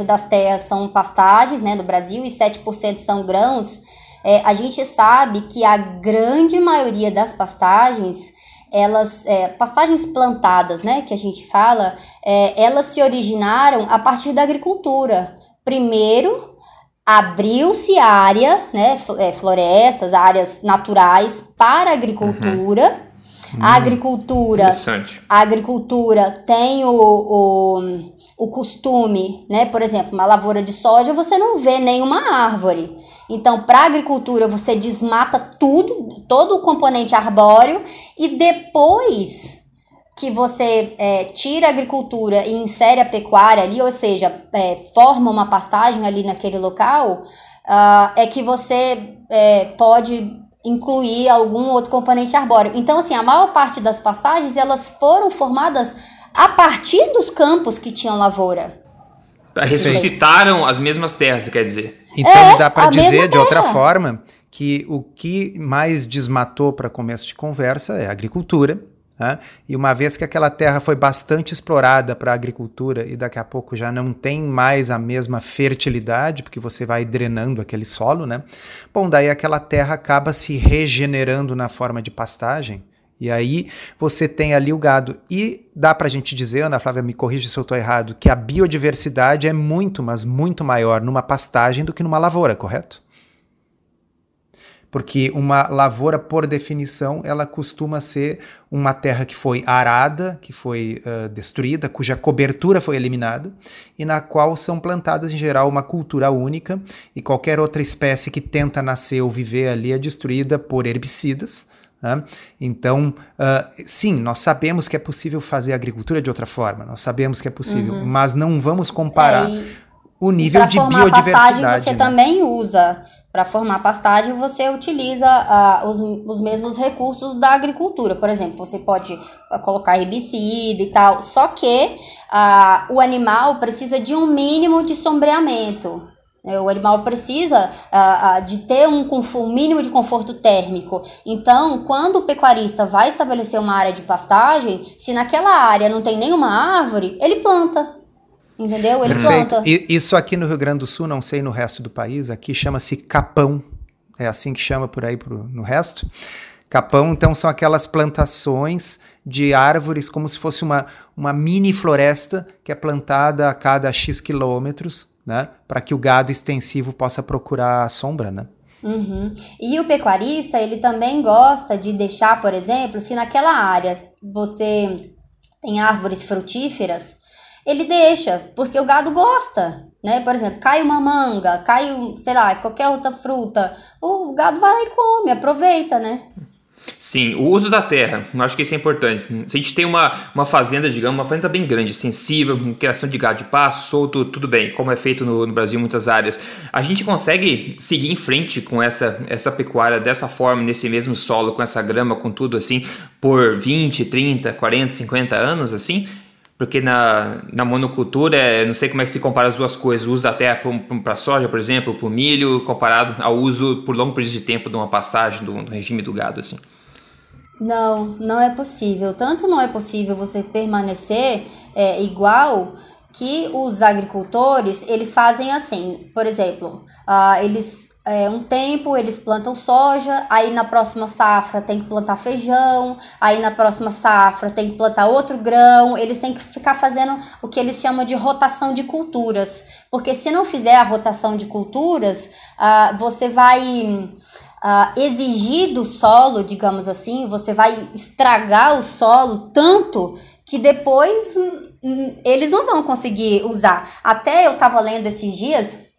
ah. das terras são pastagens, né, do Brasil e 7% são grãos, é, a gente sabe que a grande maioria das pastagens, elas, é, pastagens plantadas, né, que a gente fala, é, elas se originaram a partir da agricultura. Primeiro, abriu-se área, né, é, florestas, áreas naturais para a agricultura. Uhum a agricultura, a agricultura tem o, o, o costume, né? Por exemplo, uma lavoura de soja você não vê nenhuma árvore. Então, para a agricultura você desmata tudo, todo o componente arbóreo e depois que você é, tira a agricultura e insere a pecuária ali, ou seja, é, forma uma pastagem ali naquele local, uh, é que você é, pode incluir algum outro componente arbóreo. Então, assim, a maior parte das passagens elas foram formadas a partir dos campos que tinham lavoura. Ressuscitaram as mesmas terras, quer dizer. Então é, dá para dizer de outra forma que o que mais desmatou para começo de conversa é a agricultura né? E uma vez que aquela terra foi bastante explorada para a agricultura e daqui a pouco já não tem mais a mesma fertilidade, porque você vai drenando aquele solo, né? Bom, daí aquela terra acaba se regenerando na forma de pastagem. E aí você tem ali o gado. E dá para a gente dizer, Ana Flávia, me corrija se eu estou errado, que a biodiversidade é muito, mas muito maior numa pastagem do que numa lavoura, correto? Porque uma lavoura, por definição, ela costuma ser uma terra que foi arada, que foi uh, destruída, cuja cobertura foi eliminada, e na qual são plantadas, em geral, uma cultura única, e qualquer outra espécie que tenta nascer ou viver ali é destruída por herbicidas, Né? Então, uh, sim, nós sabemos que é possível fazer agricultura de outra forma, nós sabemos que é possível, uhum. mas não vamos comparar é, o nível de biodiversidade. Pastagem, você né? também usa. Para formar pastagem, você utiliza uh, os, os mesmos recursos da agricultura. Por exemplo, você pode uh, colocar herbicida e tal, só que uh, o animal precisa de um mínimo de sombreamento. É, o animal precisa de ter um, um, mínimo de conforto térmico. Então, quando o pecuarista vai estabelecer uma área de pastagem, se naquela área não tem nenhuma árvore, ele planta. Entendeu? Ele Perfeito. planta. E, isso aqui no Rio Grande do Sul, não sei no resto do país, aqui chama-se capão. É assim que chama por aí pro, no resto. Capão, então, são aquelas plantações de árvores como se fosse uma, uma mini floresta que é plantada a cada X quilômetros né? Para que o gado extensivo possa procurar a sombra, né? Uhum. E o pecuarista, ele também gosta de deixar, por exemplo, se naquela área você tem árvores frutíferas, ele deixa, porque o gado gosta, né? Por exemplo, cai uma manga, cai, sei lá, qualquer outra fruta, o gado vai lá e come, aproveita, né? Sim, o uso da terra, acho que isso é importante. Se a gente tem uma, uma fazenda, digamos, uma fazenda bem grande, com criação de gado de pasto, solto, tudo bem, como é feito no, no Brasil em muitas áreas, a gente consegue seguir em frente com essa, essa pecuária dessa forma, nesse mesmo solo, com essa grama, com tudo assim, por 20, 30, 40, 50 anos, assim? Porque na, na monocultura, não sei como é que se compara as duas coisas, o uso da terra para soja, por exemplo, para o milho, comparado ao uso por longo período de tempo de uma passagem do, do regime do gado, assim. Não, não é possível. Tanto não é possível você permanecer é, igual que os agricultores, eles fazem assim. Por exemplo, uh, eles é, um tempo eles plantam soja, aí na próxima safra tem que plantar feijão, aí na próxima safra tem que plantar outro grão, eles têm que ficar fazendo o que eles chamam de rotação de culturas, porque se não fizer a rotação de culturas, uh, você vai uh, exigir do solo, digamos assim, você vai estragar o solo tanto que depois hum, eles não vão conseguir usar. Até eu estava lendo esses dias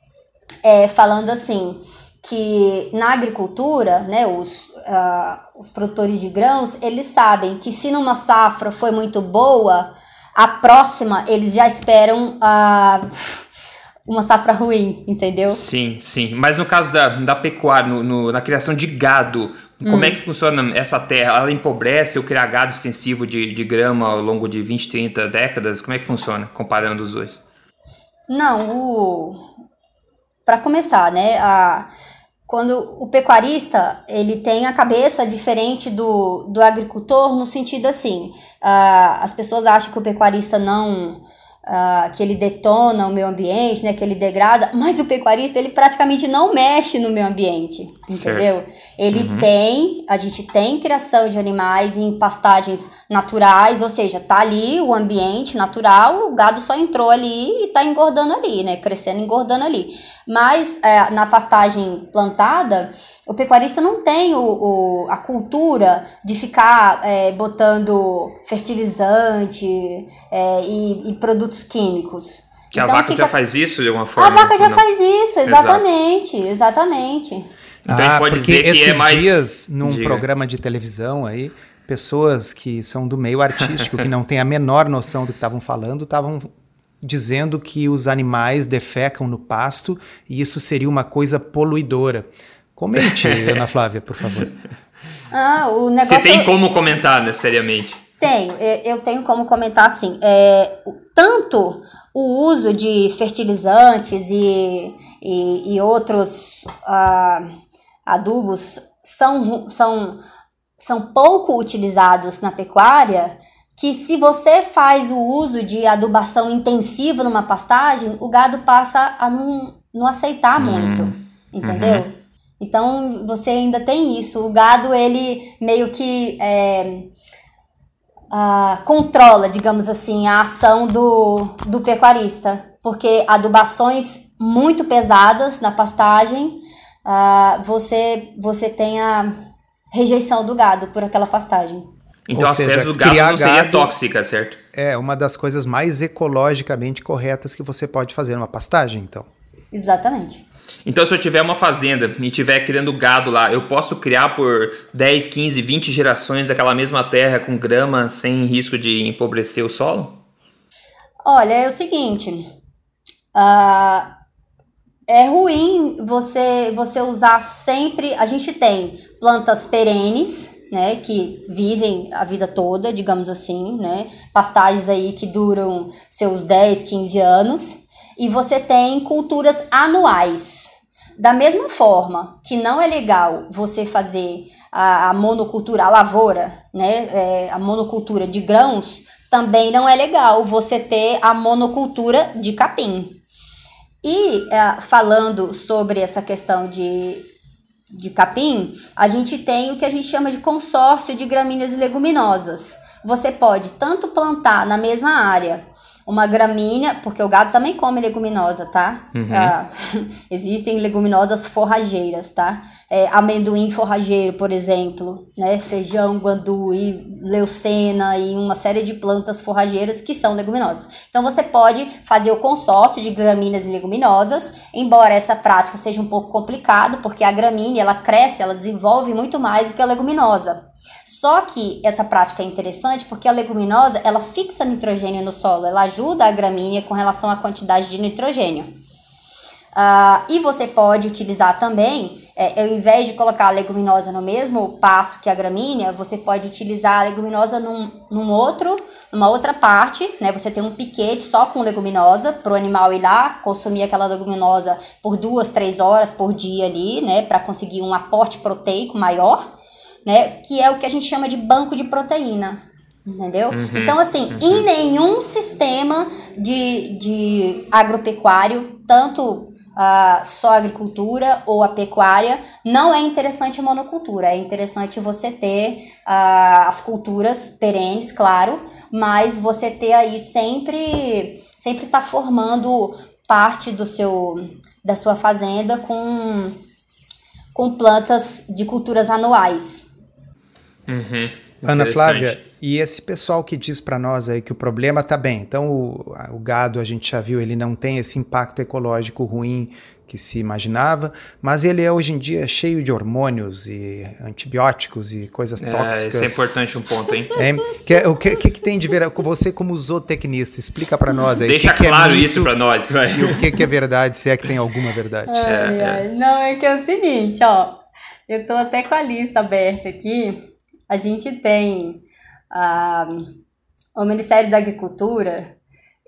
é, falando assim que na agricultura, né, os, uh, os produtores de grãos, eles sabem que se numa safra foi muito boa, a próxima eles já esperam uh, uma safra ruim, entendeu? Sim, sim. Mas no caso da, da pecuária, no, no na criação de gado, como hum. é que funciona essa terra? Ela empobrece ou criar gado extensivo de, de grama ao longo de 20, 30 décadas? Como é que funciona, comparando os dois? Não, o... para começar, né, a... quando o pecuarista ele tem a cabeça diferente do, do agricultor no sentido assim, uh, as pessoas acham que o pecuarista não Uh, que ele detona o meio ambiente, né, que ele degrada, mas o pecuarista ele praticamente não mexe no meio ambiente, entendeu? Certo. Ele uhum. tem, a gente tem criação de animais em pastagens naturais, ou seja, tá ali o ambiente natural, o gado só entrou ali e tá engordando ali, né, crescendo, engordando ali. Mas é, na pastagem plantada, o pecuarista não tem o, o a cultura de ficar é, botando fertilizante é, e, e, produtos químicos. Que então, a vaca fica... já faz isso de alguma forma? A vaca já não? faz isso, exatamente, Exato. exatamente. Então ah, pode dizer que é esses é mais... dias, num Diga. programa de televisão aí, pessoas que são do meio artístico, que não têm a menor noção do que estavam falando, estavam dizendo que os animais defecam no pasto e isso seria uma coisa poluidora. Comente, Ana Flávia, por favor. Ah, o negócio... Você tem como comentar, né, seriamente? Tenho, eu tenho como comentar assim. É, tanto o uso de fertilizantes e, e, e outros uh, adubos são, são, são pouco utilizados na pecuária que se você faz o uso de adubação intensiva numa pastagem, o gado passa a não, não aceitar hum, muito, entendeu? Uhum. Então você ainda tem isso. O gado ele meio que é, uh, controla, digamos assim, a ação do, do pecuarista, porque adubações muito pesadas na pastagem, uh, você você tem a rejeição do gado por aquela pastagem. Então Ou a seja, do gado não seria gado tóxica, certo? É uma das coisas mais ecologicamente corretas que você pode fazer numa pastagem, então. Exatamente. Então, se eu tiver uma fazenda e estiver criando gado lá, eu posso criar por 10, 15, 20 gerações aquela mesma terra com grama sem risco de empobrecer o solo? Olha, é o seguinte. Uh, é ruim você, você usar sempre. A gente tem plantas perenes, né, que vivem a vida toda, digamos assim, né, pastagens aí que duram seus 10, 15 anos, e você tem culturas anuais. Da mesma forma que não é legal você fazer a, a monocultura, a lavoura, né, é, a monocultura de grãos, também não é legal você ter a monocultura de capim. E é, falando sobre essa questão de, de capim, a gente tem o que a gente chama de consórcio de gramíneas e leguminosas. Você pode tanto plantar na mesma área uma gramínea, porque o gado também come leguminosa, tá? Uhum. Ah, existem leguminosas forrageiras, tá? É, amendoim forrageiro, por exemplo, né? Feijão, guanduí, leucena e uma série de plantas forrageiras que são leguminosas. Então você pode fazer o consórcio de gramíneas e leguminosas, embora essa prática seja um pouco complicada, porque a gramínea ela cresce, ela desenvolve muito mais do que a leguminosa. Só que essa prática é interessante porque a leguminosa ela fixa nitrogênio no solo, ela ajuda a gramínea com relação à quantidade de nitrogênio. Uh, e você pode utilizar também, é, ao invés de colocar a leguminosa no mesmo passo que a gramínea, você pode utilizar a leguminosa num, num outro, numa outra parte, né? Você tem um piquete só com leguminosa para o animal ir lá consumir aquela leguminosa por duas, três horas por dia ali, né? Para conseguir um aporte proteico maior né? Que é o que a gente chama de banco de proteína. Entendeu? Uhum, então, assim, uhum. em nenhum sistema de, de agropecuário, tanto uh, só a agricultura ou a pecuária, não é interessante a monocultura. É interessante você ter uh, as culturas perenes, claro, mas você ter aí sempre sempre tá formando parte do seu da sua fazenda com com plantas de culturas anuais. Uhum. Ana Flávia, e esse pessoal que diz para nós aí que o problema tá bem, então o, o, gado a gente já viu, ele não tem esse impacto ecológico ruim que se imaginava, mas ele é hoje em dia cheio de hormônios e antibióticos e coisas é, tóxicas. Isso é importante um ponto, hein? É, que, o que, que, que, tem de ver você como zootecnista? Explica para nós aí. Deixa que claro é isso para nós. Vai. E o que, que é verdade, se é que tem alguma verdade. Ai, é, ai. Não, é que é o seguinte, ó, eu tô até com a lista aberta aqui, a gente tem ah, o Ministério da Agricultura,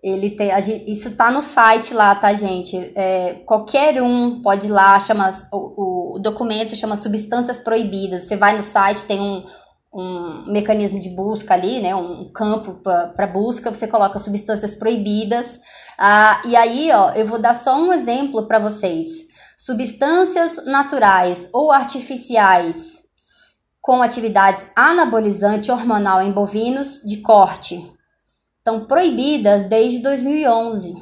ele tem, gente, isso tá no site lá, tá, gente? É, qualquer um pode ir lá, chama, o, o documento chama Substâncias Proibidas. Você vai no site, tem um, um mecanismo de busca ali, né, um campo para busca, você coloca substâncias proibidas. Ah, e aí, ó, eu vou dar só um exemplo para vocês. Substâncias naturais ou artificiais com atividades anabolizante hormonal em bovinos de corte. Estão proibidas desde 2011.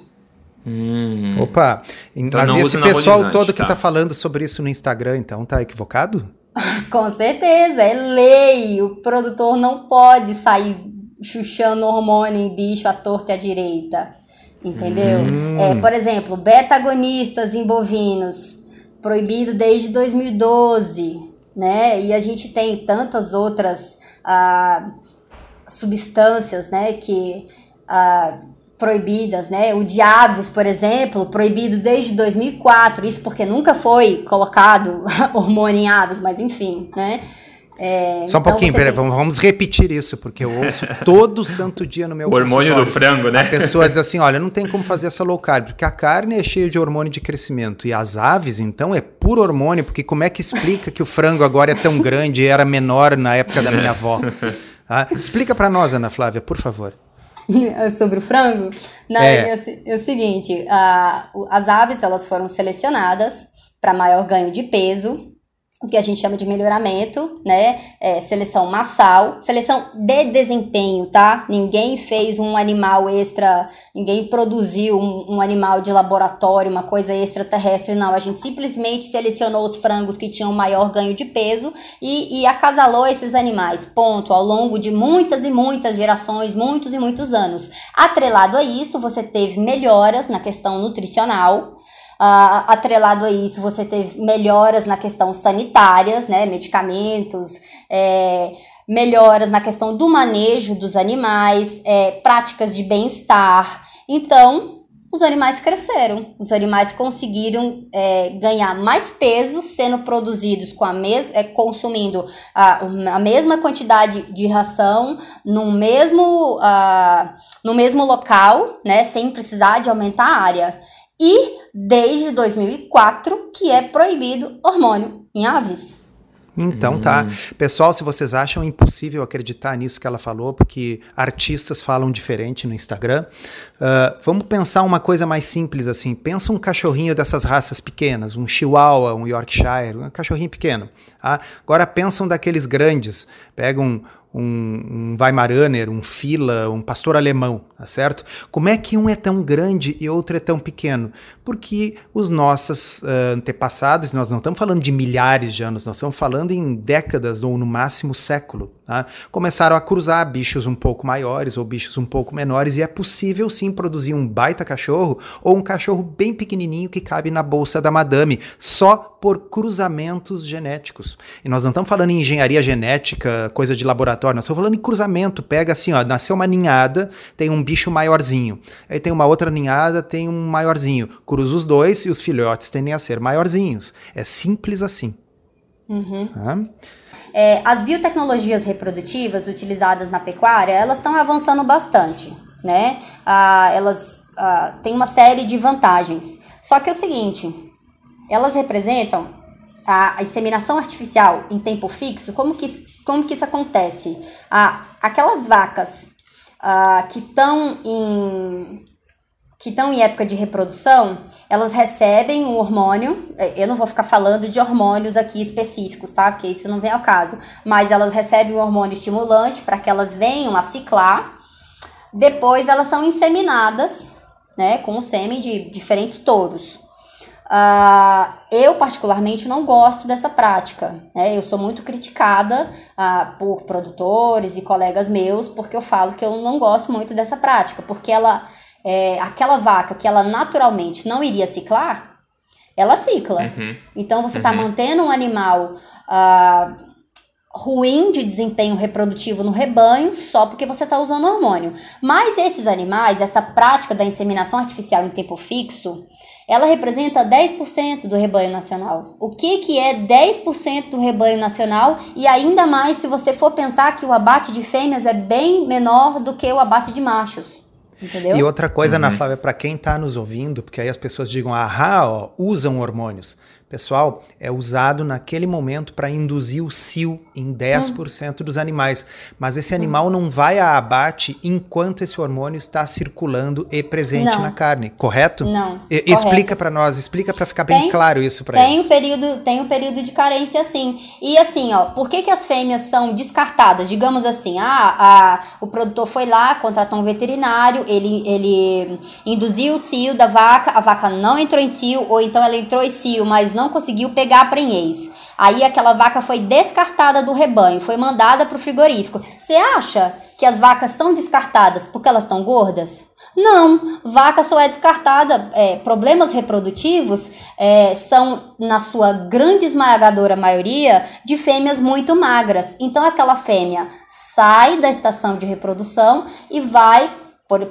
Hum. Opa, então mas esse pessoal todo que está tá falando sobre isso no Instagram, então, tá equivocado? Com certeza, é lei. O produtor não pode sair chuchando hormônio em bicho à torta e à direita. Entendeu? Hum. É, por exemplo, beta-agonistas em bovinos, proibido desde 2012 né? E a gente tem tantas outras ah, substâncias, né? Que ah, proibidas, né? O de aves, por exemplo, proibido desde 2004. Isso porque nunca foi colocado hormônio em aves, mas enfim, né? É, Só um então pouquinho, peraí, tem... vamos, vamos, repetir isso, porque eu ouço todo santo dia no meu O hormônio do frango, né? A pessoa diz assim: olha, não tem como fazer essa low carb, porque a carne é cheia de hormônio de crescimento. E as aves, então, é puro hormônio, porque como é que explica que o frango agora é tão grande e era menor na época da minha avó? Ah, explica para nós, Ana Flávia, por favor. Sobre o frango? Não, é, é, é o seguinte: a, as aves elas foram selecionadas para maior ganho de peso o que a gente chama de melhoramento, né? É, seleção massal, seleção de desempenho, tá? Ninguém fez um animal extra, ninguém produziu um, um, animal de laboratório, uma coisa extraterrestre, não. A gente simplesmente selecionou os frangos que tinham maior ganho de peso e, e acasalou esses animais, ponto, ao longo de muitas e muitas gerações, muitos e muitos anos. Atrelado a isso, você teve melhoras na questão nutricional Uh, atrelado a isso, você teve melhoras na questão sanitárias, né, medicamentos, é, melhoras na questão do manejo dos animais, é, práticas de bem-estar. Então, os animais cresceram, os animais conseguiram é, ganhar mais peso sendo produzidos com a mesma, é, consumindo a, a mesma quantidade de ração no mesmo, uh, no mesmo local, né, sem precisar de aumentar a área. E desde 2004 que é proibido hormônio em aves. Então tá. Hum. Pessoal, se vocês acham impossível acreditar nisso que ela falou, porque artistas falam diferente no Instagram, uh, vamos pensar uma coisa mais simples assim. Pensa um cachorrinho dessas raças pequenas, um Chihuahua, um Yorkshire, um cachorrinho pequeno. Tá? Agora pensam daqueles grandes. Pega um, um, um Weimaraner, um Fila, um pastor alemão, tá certo? Como é que um é tão grande e outro é tão pequeno? Porque os nossos uh, antepassados, nós não estamos falando de milhares de anos, nós estamos falando em décadas ou no máximo século, tá? começaram a cruzar bichos um pouco maiores ou bichos um pouco menores e é possível sim produzir um baita cachorro ou um cachorro bem pequenininho que cabe na bolsa da madame, só por cruzamentos genéticos. E nós não estamos falando em engenharia genética, coisa de laboratório, nós estamos falando em cruzamento. Pega assim, ó, nasceu uma ninhada, tem um bicho maiorzinho. Aí tem uma outra ninhada, tem um maiorzinho. Cruza os dois e os filhotes tendem a ser maiorzinhos. É simples assim. Uhum. Ah? É, as biotecnologias reprodutivas utilizadas na pecuária, elas estão avançando bastante, né? Ah, elas ah, têm uma série de vantagens. Só que é o seguinte, elas representam a, a inseminação artificial em tempo fixo. Como que, como que isso acontece? Ah, aquelas vacas ah, que estão em que estão em época de reprodução, elas recebem um hormônio. É, eu não vou ficar falando de hormônios aqui específicos, tá? Porque isso não vem ao caso. Mas elas recebem um hormônio estimulante para que elas venham a ciclar. Depois elas são inseminadas, né, com o sêmen de diferentes touros. Uh, eu, particularmente, não gosto dessa prática. Né? Eu sou muito criticada uh, por produtores e colegas meus, porque eu falo que eu não gosto muito dessa prática, porque ela, é, aquela vaca que ela naturalmente não iria ciclar, ela cicla. Uhum. Então, você está uhum. mantendo um animal uh, ruim de desempenho reprodutivo no rebanho só porque você está usando hormônio. Mas esses animais, essa prática da inseminação artificial em tempo fixo, ela representa 10% do rebanho nacional. O que, que é 10% do rebanho nacional? E ainda mais se você for pensar que o abate de fêmeas é bem menor do que o abate de machos. Entendeu? E outra coisa, uhum. Ana Flávia, para quem está nos ouvindo, porque aí as pessoas digam, ah, ó, usam hormônios pessoal, é usado naquele momento para induzir o cio em 10% hum. dos animais. Mas esse animal não vai a abate enquanto esse hormônio está circulando e presente não. na carne, correto? Não. E, explica para nós, explica para ficar bem tem, claro isso para eles. Tem um período, tem um período de carência sim. E assim, ó, por que, que as fêmeas são descartadas? Digamos assim, ah, a, o produtor foi lá, contratou um veterinário, ele, ele induziu o cio da vaca, a vaca não entrou em cio, ou então ela entrou em cio, mas não não conseguiu pegar a prenhez. Aí aquela vaca foi descartada do rebanho, foi mandada para o frigorífico. Você acha que as vacas são descartadas porque elas estão gordas? Não, vaca só é descartada. É, problemas reprodutivos é, são, na sua grande esmagadora maioria, de fêmeas muito magras. Então, aquela fêmea sai da estação de reprodução e vai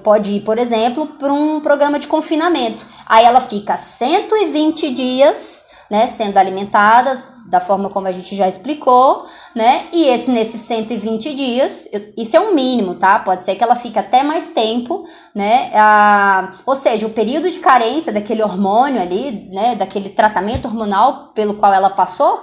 pode ir, por exemplo, para um programa de confinamento. Aí ela fica 120 dias né, sendo alimentada da forma como a gente já explicou, né? E esse nesses 120 dias, isso é um mínimo, tá? Pode ser que ela fique até mais tempo, né? Ah, ou seja, o período de carência daquele hormônio ali, né, daquele tratamento hormonal pelo qual ela passou,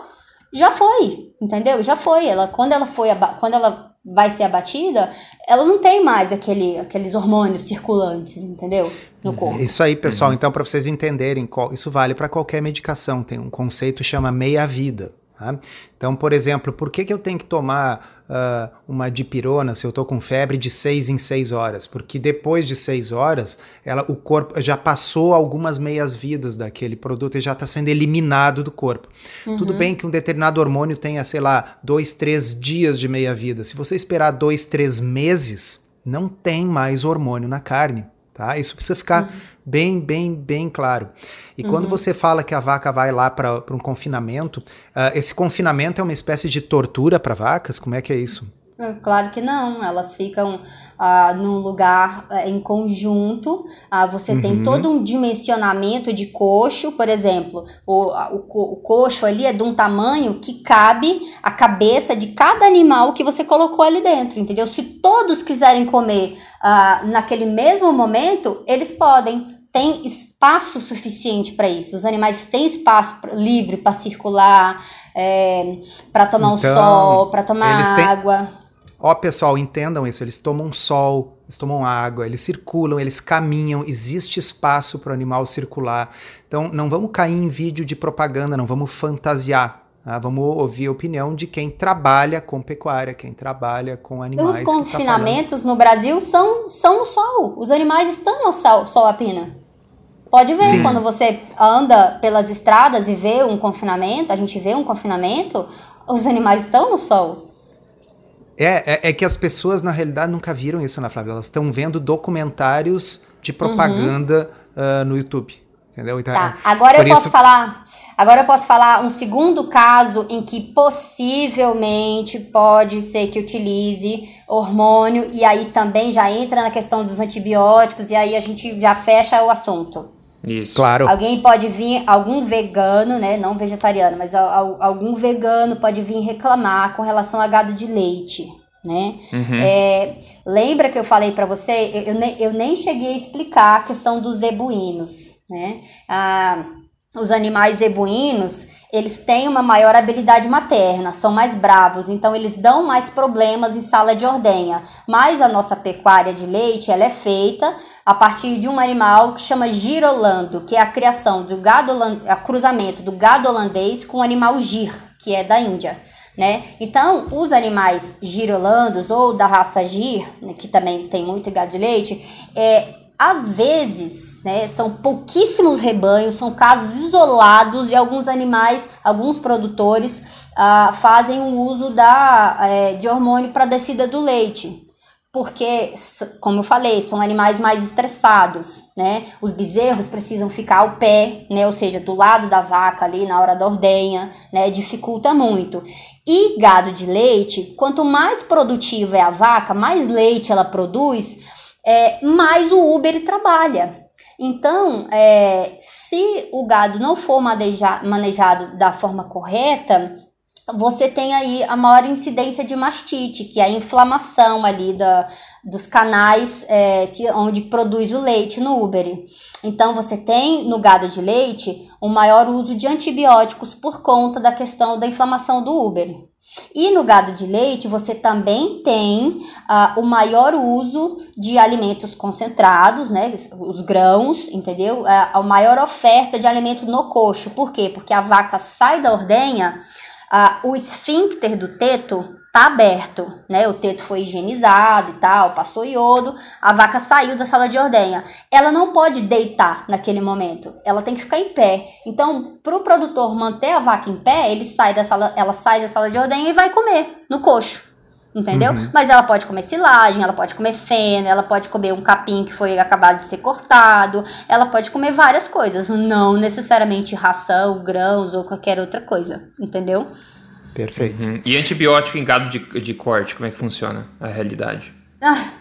já foi, entendeu? Já foi. Ela quando ela foi quando ela vai ser abatida, ela não tem mais aquele, aqueles hormônios circulantes, entendeu? No corpo. Isso aí, pessoal. Uhum. Então, para vocês entenderem, isso vale para qualquer medicação. Tem um conceito que chama meia-vida. Tá? Então, por exemplo, por que, que eu tenho que tomar uh, uma dipirona se eu estou com febre de 6 em 6 horas? Porque depois de 6 horas, ela, o corpo já passou algumas meias-vidas daquele produto e já está sendo eliminado do corpo. Uhum. Tudo bem que um determinado hormônio tenha, sei lá, 2, 3 dias de meia-vida. Se você esperar 2, 3 meses, não tem mais hormônio na carne tá? Isso precisa ficar uhum. Bem, bem, bem claro. E uhum. quando você fala que a vaca vai lá para um confinamento, uh, esse confinamento é uma espécie de tortura para vacas? Como é que é isso? É, claro que não, elas ficam ah, num lugar ah, em conjunto. Ah, você uhum. tem todo um dimensionamento de coxo, por exemplo, o, o, o coxo ali é de um tamanho que cabe a cabeça de cada animal que você colocou ali dentro, entendeu? Se todos quiserem comer ah, naquele mesmo momento, eles podem. Tem espaço suficiente para isso. Os animais têm espaço livre para circular, é, para tomar então, um sol, para tomar água. Têm Ó, pessoal, entendam isso. Eles tomam sol, eles tomam água, eles circulam, eles caminham, existe espaço para o animal circular. Então, não vamos cair em vídeo de propaganda, não vamos fantasiar. Tá? Vamos ouvir a opinião de quem trabalha com pecuária, quem trabalha com animais. Os tá confinamentos tá no Brasil são, são o sol. Os animais estão no sol, sol a pena. Pode ver, Sim. quando você anda pelas estradas e vê um confinamento, a gente vê um confinamento, os animais estão no sol. É, é, é, que as pessoas, na realidade, nunca viram isso, na né, Flávia? Elas estão vendo documentários de propaganda uhum. uh, no YouTube. Entendeu? Então, tá. É, agora eu posso isso... falar. Agora eu posso falar um segundo caso em que possivelmente pode ser que utilize hormônio e aí também já entra na questão dos antibióticos e aí a gente já fecha o assunto. Isso. Claro. Alguém pode vir, algum vegano, né, não vegetariano, mas algum vegano pode vir reclamar com relação a gado de leite, né? Uhum. É, lembra que eu falei para você? Eu, eu, nem, eu nem cheguei a explicar a questão dos zebuínos, né? Ah, os animais zebuínos, eles têm uma maior habilidade materna, são mais bravos, então eles dão mais problemas em sala de ordenha. Mas a nossa pecuária de leite, ela é feita a partir de um animal que chama girolando, que é a criação do gado, a cruzamento do gado holandês com o animal gir, que é da Índia. Né? Então, os animais girolandos ou da raça gir, né, que também tem muito gado de leite, é, às vezes né, são pouquíssimos rebanhos, são casos isolados e alguns animais, alguns produtores ah, fazem o uso da, é, de hormônio para descida do leite porque, como eu falei, são animais mais estressados, né? Os bezerros precisam ficar ao pé, né? Ou seja, do lado da vaca ali na hora da ordenha, né? Dificulta muito. E gado de leite, quanto mais produtiva é a vaca, mais leite ela produz, é, mais o Uber trabalha. Então, é, se o gado não for manejado da forma correta, você tem aí a maior incidência de mastite, que é a inflamação ali da, dos canais é, que, onde produz o leite no úbere. Então, você tem no gado de leite o um maior uso de antibióticos por conta da questão da inflamação do úbere. E no gado de leite, você também tem uh, o maior uso de alimentos concentrados, né? Os grãos, entendeu? Uh, a maior oferta de alimento no coxo. Por quê? Porque a vaca sai da ordenha ah, o esfíncter do teto tá aberto, né? O teto foi higienizado e tal, passou iodo, a vaca saiu da sala de ordenha. Ela não pode deitar naquele momento, ela tem que ficar em pé. Então, para o produtor manter a vaca em pé, ele sai da sala, ela sai da sala de ordenha e vai comer no coxo entendeu? Uhum. Mas ela pode comer silagem, ela pode comer feno, ela pode comer um capim que foi acabado de ser cortado, ela pode comer várias coisas, não necessariamente ração, grãos ou qualquer outra coisa, entendeu? Perfeito. Uhum. E antibiótico em gado de, de corte, como é que funciona a realidade? Ah,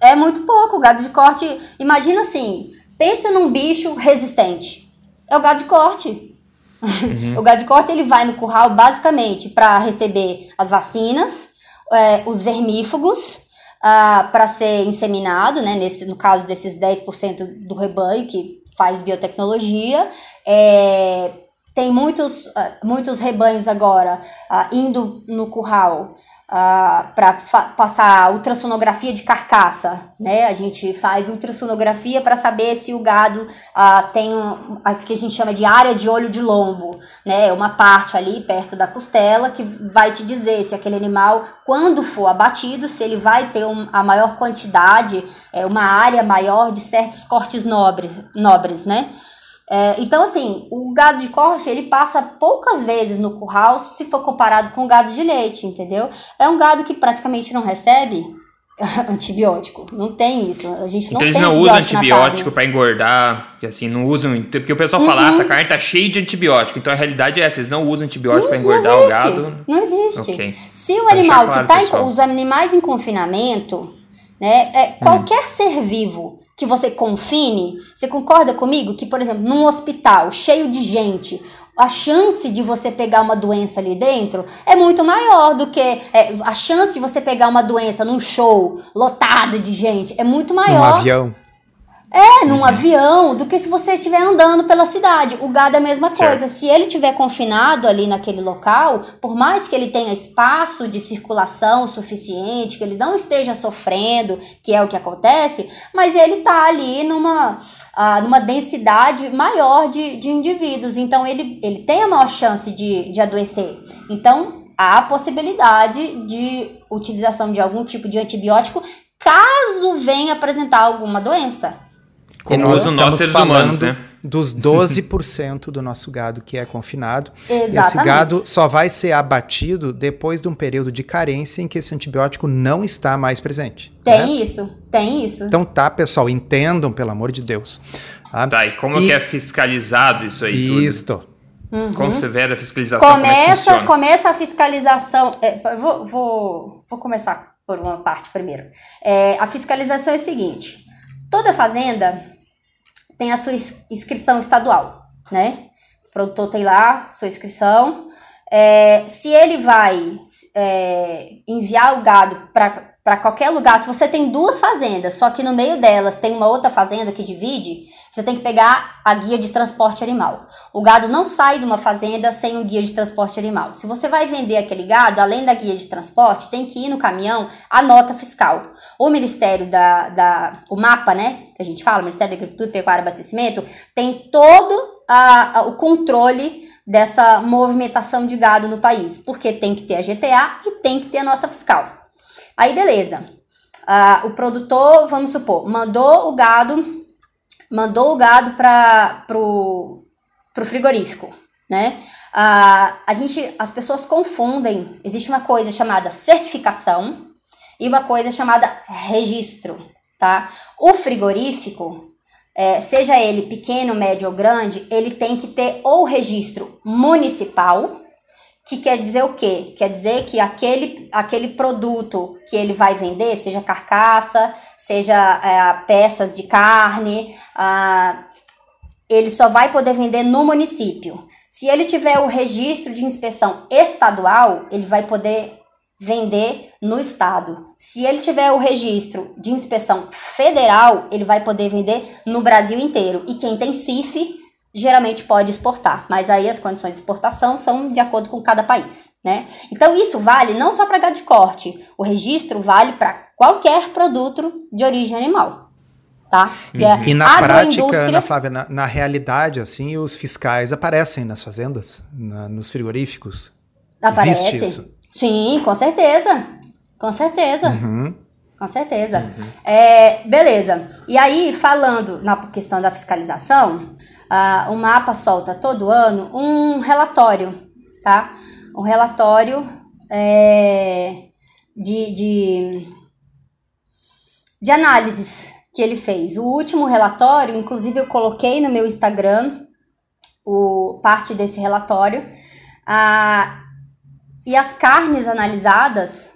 é muito pouco. O gado de corte, imagina assim, pensa num bicho resistente. É o gado de corte. Uhum. o gado de corte ele vai no curral basicamente para receber as vacinas, é, os vermífugos uh, ah, para ser inseminado, né, nesse, no caso desses 10% do rebanho que faz biotecnologia. É, tem muitos, uh, muitos rebanhos agora uh, indo no curral Uh, para passar ultrassonografia de carcaça, né? A gente faz ultrassonografia para saber se o gado uh, tem um, que a gente chama de área de olho de lombo, né? Uma parte ali perto da costela que vai te dizer se aquele animal, quando for abatido, se ele vai ter um, a maior quantidade, é, uma área maior de certos cortes nobres, nobres, né? É, então, assim, o gado de corte ele passa poucas vezes no curral se for comparado com o gado de leite, entendeu? É um gado que praticamente não recebe antibiótico. Não tem isso. A gente então não eles tem não usam antibiótico para engordar, assim, não usam. Porque o pessoal uhum. fala, ah, essa carne tá cheia de antibiótico. Então a realidade é essa, eles não usam antibiótico para engordar o gado. Não existe. Okay. Se o animal claro, que tá em, os animais em confinamento, né, é, qualquer hum. ser vivo que você confine, você concorda comigo que, por exemplo, num hospital cheio de gente, a chance de você pegar uma doença ali dentro é muito maior do que é, a chance de você pegar uma doença num show lotado de gente é muito maior. Num avião. É, num uhum. avião, do que se você estiver andando pela cidade. O gado é a mesma certo. coisa. Se ele estiver confinado ali naquele local, por mais que ele tenha espaço de circulação suficiente, que ele não esteja sofrendo, que é o que acontece, mas ele está ali numa, uh, numa densidade maior de, de indivíduos. Então, ele, ele tem a maior chance de, de adoecer. Então, há a possibilidade de utilização de algum tipo de antibiótico caso venha apresentar alguma doença. Como nós estamos falando humanos, né? dos 12% do nosso gado que é confinado. Exatamente. Esse gado só vai ser abatido depois de um período de carência em que esse antibiótico não está mais presente. Tem né? isso, tem isso. Então tá, pessoal, entendam, pelo amor de Deus. Ah, tá, e como e... que é fiscalizado isso aí Isto. Uhum. Como você vê a fiscalização? Começa, é começa a fiscalização. É, vou, vou, vou começar por uma parte primeiro. É, a fiscalização é o seguinte: toda fazenda tem a sua inscrição estadual, né? O produtor tem lá sua inscrição. É, se ele vai é, enviar o gado para qualquer lugar, se você tem duas fazendas, só que no meio delas tem uma outra fazenda que divide, você tem que pegar a guia de transporte animal. O gado não sai de uma fazenda sem um guia de transporte animal. Se você vai vender aquele gado, além da guia de transporte, tem que ir no caminhão a nota fiscal. O Ministério da, da o MAPA, né, que a gente fala, Ministério da Agricultura, Pecuária e Abastecimento, tem todo a, a, o controle dessa movimentação de gado no país, porque tem que ter a GTA e tem que ter a nota fiscal. Aí, beleza. Uh, o produtor, vamos supor, mandou o gado mandou o gado para pro, pro frigorífico, né? Ah, a gente, as pessoas confundem. Existe uma coisa chamada certificação e uma coisa chamada registro, tá? O frigorífico, é, seja ele pequeno, médio ou grande, ele tem que ter ou registro municipal, que quer dizer o quê? Quer dizer que aquele, aquele produto que ele vai vender, seja carcaça, seja é, peças de carne, ah, ele só vai poder vender no município. Se ele tiver o registro de inspeção estadual, ele vai poder vender no estado. Se ele tiver o registro de inspeção federal, ele vai poder vender no Brasil inteiro. E quem tem CIF geralmente pode exportar, mas aí as condições de exportação são de acordo com cada país, né? Então isso vale não só para gado de corte, o registro vale para qualquer produto de origem animal. Tá? E, é e na prática, Ana Flávia, na, na, realidade, assim, os fiscais aparecem nas fazendas, na, nos frigoríficos? Aparece. Existe isso? Sim, com certeza. Com certeza. Uhum. Com certeza. Uhum. É, beleza. E aí, falando na questão da fiscalização, uh, o mapa solta todo ano um relatório, tá? Um relatório é, de, de, de análises que ele fez. O último relatório, inclusive eu coloquei no meu Instagram o, parte desse relatório. Uh, e as carnes analisadas,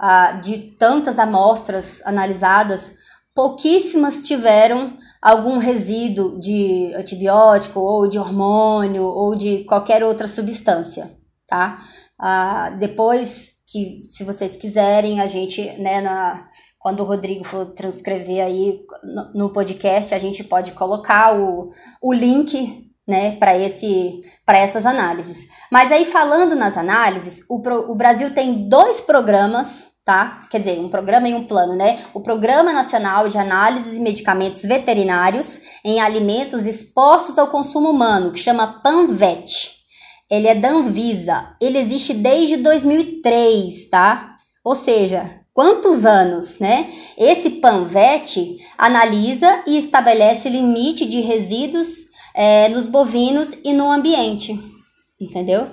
uh, de tantas amostras analisadas, pouquíssimas tiveram algum resíduo de antibiótico ou de hormônio ou de qualquer outra substância, tá? Ah, depois que, se vocês quiserem, a gente, né, na, quando o Rodrigo for transcrever aí no, no podcast, a gente pode colocar o, o link né, para esse para essas análises. Mas aí falando nas análises, o, o Brasil tem dois programas tá? Quer dizer, um programa e um plano, né? O Programa Nacional de Análises e Medicamentos Veterinários em Alimentos Expostos ao Consumo Humano, que chama PANVET. Ele é da Anvisa. Ele existe desde 2003, tá? Ou seja, quantos anos, né? Esse PANVET analisa e estabelece limite de resíduos é, nos bovinos e no ambiente, entendeu?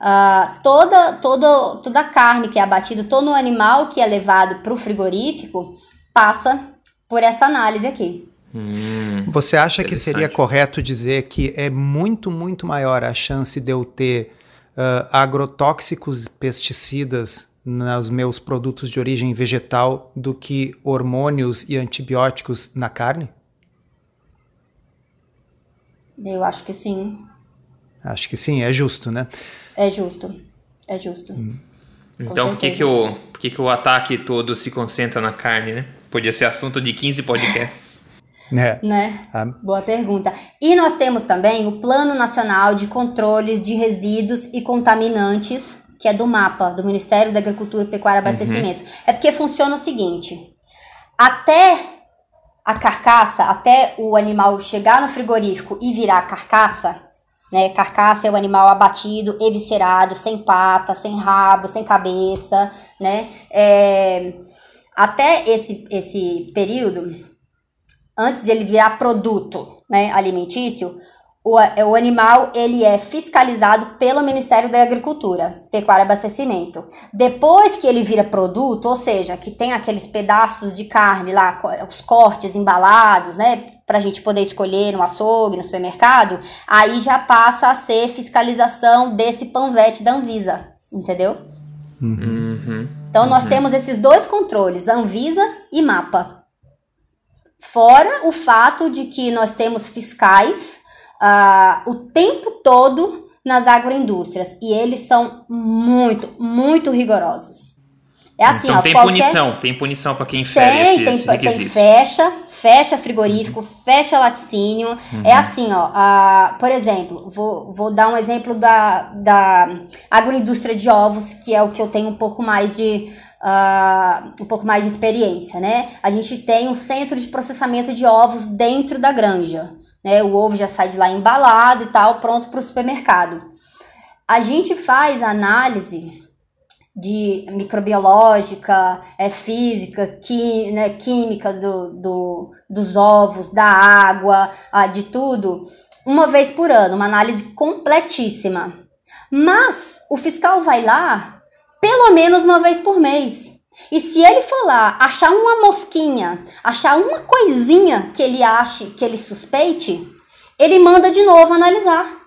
Uh, toda, toda, toda a carne que é abatida, todo o animal que é levado para o frigorífico passa por essa análise aqui. Hum, Você acha que seria correto dizer que é muito, muito maior a chance de eu ter uh, agrotóxicos, pesticidas nos meus produtos de origem vegetal do que hormônios e antibióticos na carne? Eu acho que sim. Acho que sim, é justo, né? É justo, é justo. Hum. Então por que, que, o, por que, que o ataque todo se concentra na carne, né? Podia ser assunto de 15 podcasts. É. Né? Ah. Boa pergunta. E nós temos também o Plano Nacional de Controles de Resíduos e Contaminantes, que é do MAPA, do Ministério da Agricultura, Pecuária e uhum. Abastecimento. Uhum. É porque funciona o seguinte: até a carcaça, até o animal chegar no frigorífico e virar carcaça, né? Carcaça é o animal abatido, eviscerado, sem pata, sem rabo, sem cabeça, né? É, até esse, esse período, antes de ele virar produto né, alimentício, o, o animal ele é fiscalizado pelo Ministério da Agricultura, Pecuária e Abastecimento. Depois que ele vira produto, ou seja, que tem aqueles pedaços de carne lá, os cortes embalados, né, para a gente poder escolher no açougue, no supermercado, aí já passa a ser fiscalização desse panvete da Anvisa, entendeu? Uhum. Então nós uhum. temos esses dois controles, Anvisa e MAPA. Fora o fato de que nós temos fiscais uh, o tempo todo nas agroindústrias e eles são muito, muito rigorosos. É assim, então ó, tem qualquer... punição, tem punição para quem fere tem, esses tem, requisitos. Tem, fecha, fecha frigorífico, uhum. fecha laticínio. Uhum. É assim, ó, uh, por exemplo, vou, vou dar um exemplo da, da agroindústria de ovos, que é o que eu tenho um pouco mais de uh, um pouco mais de experiência, né? A gente tem um centro de processamento de ovos dentro da granja né? O ovo já sai de lá embalado e tal, pronto para o supermercado. A gente faz análise de microbiológica, é, física, né, química do, do, dos ovos, da água, ah, de tudo, uma vez por ano, uma análise completíssima. Mas o fiscal vai lá pelo menos uma vez por mês. E se ele lá achar uma mosquinha, achar uma coisinha que ele ache, que ele suspeite, ele manda de novo analisar.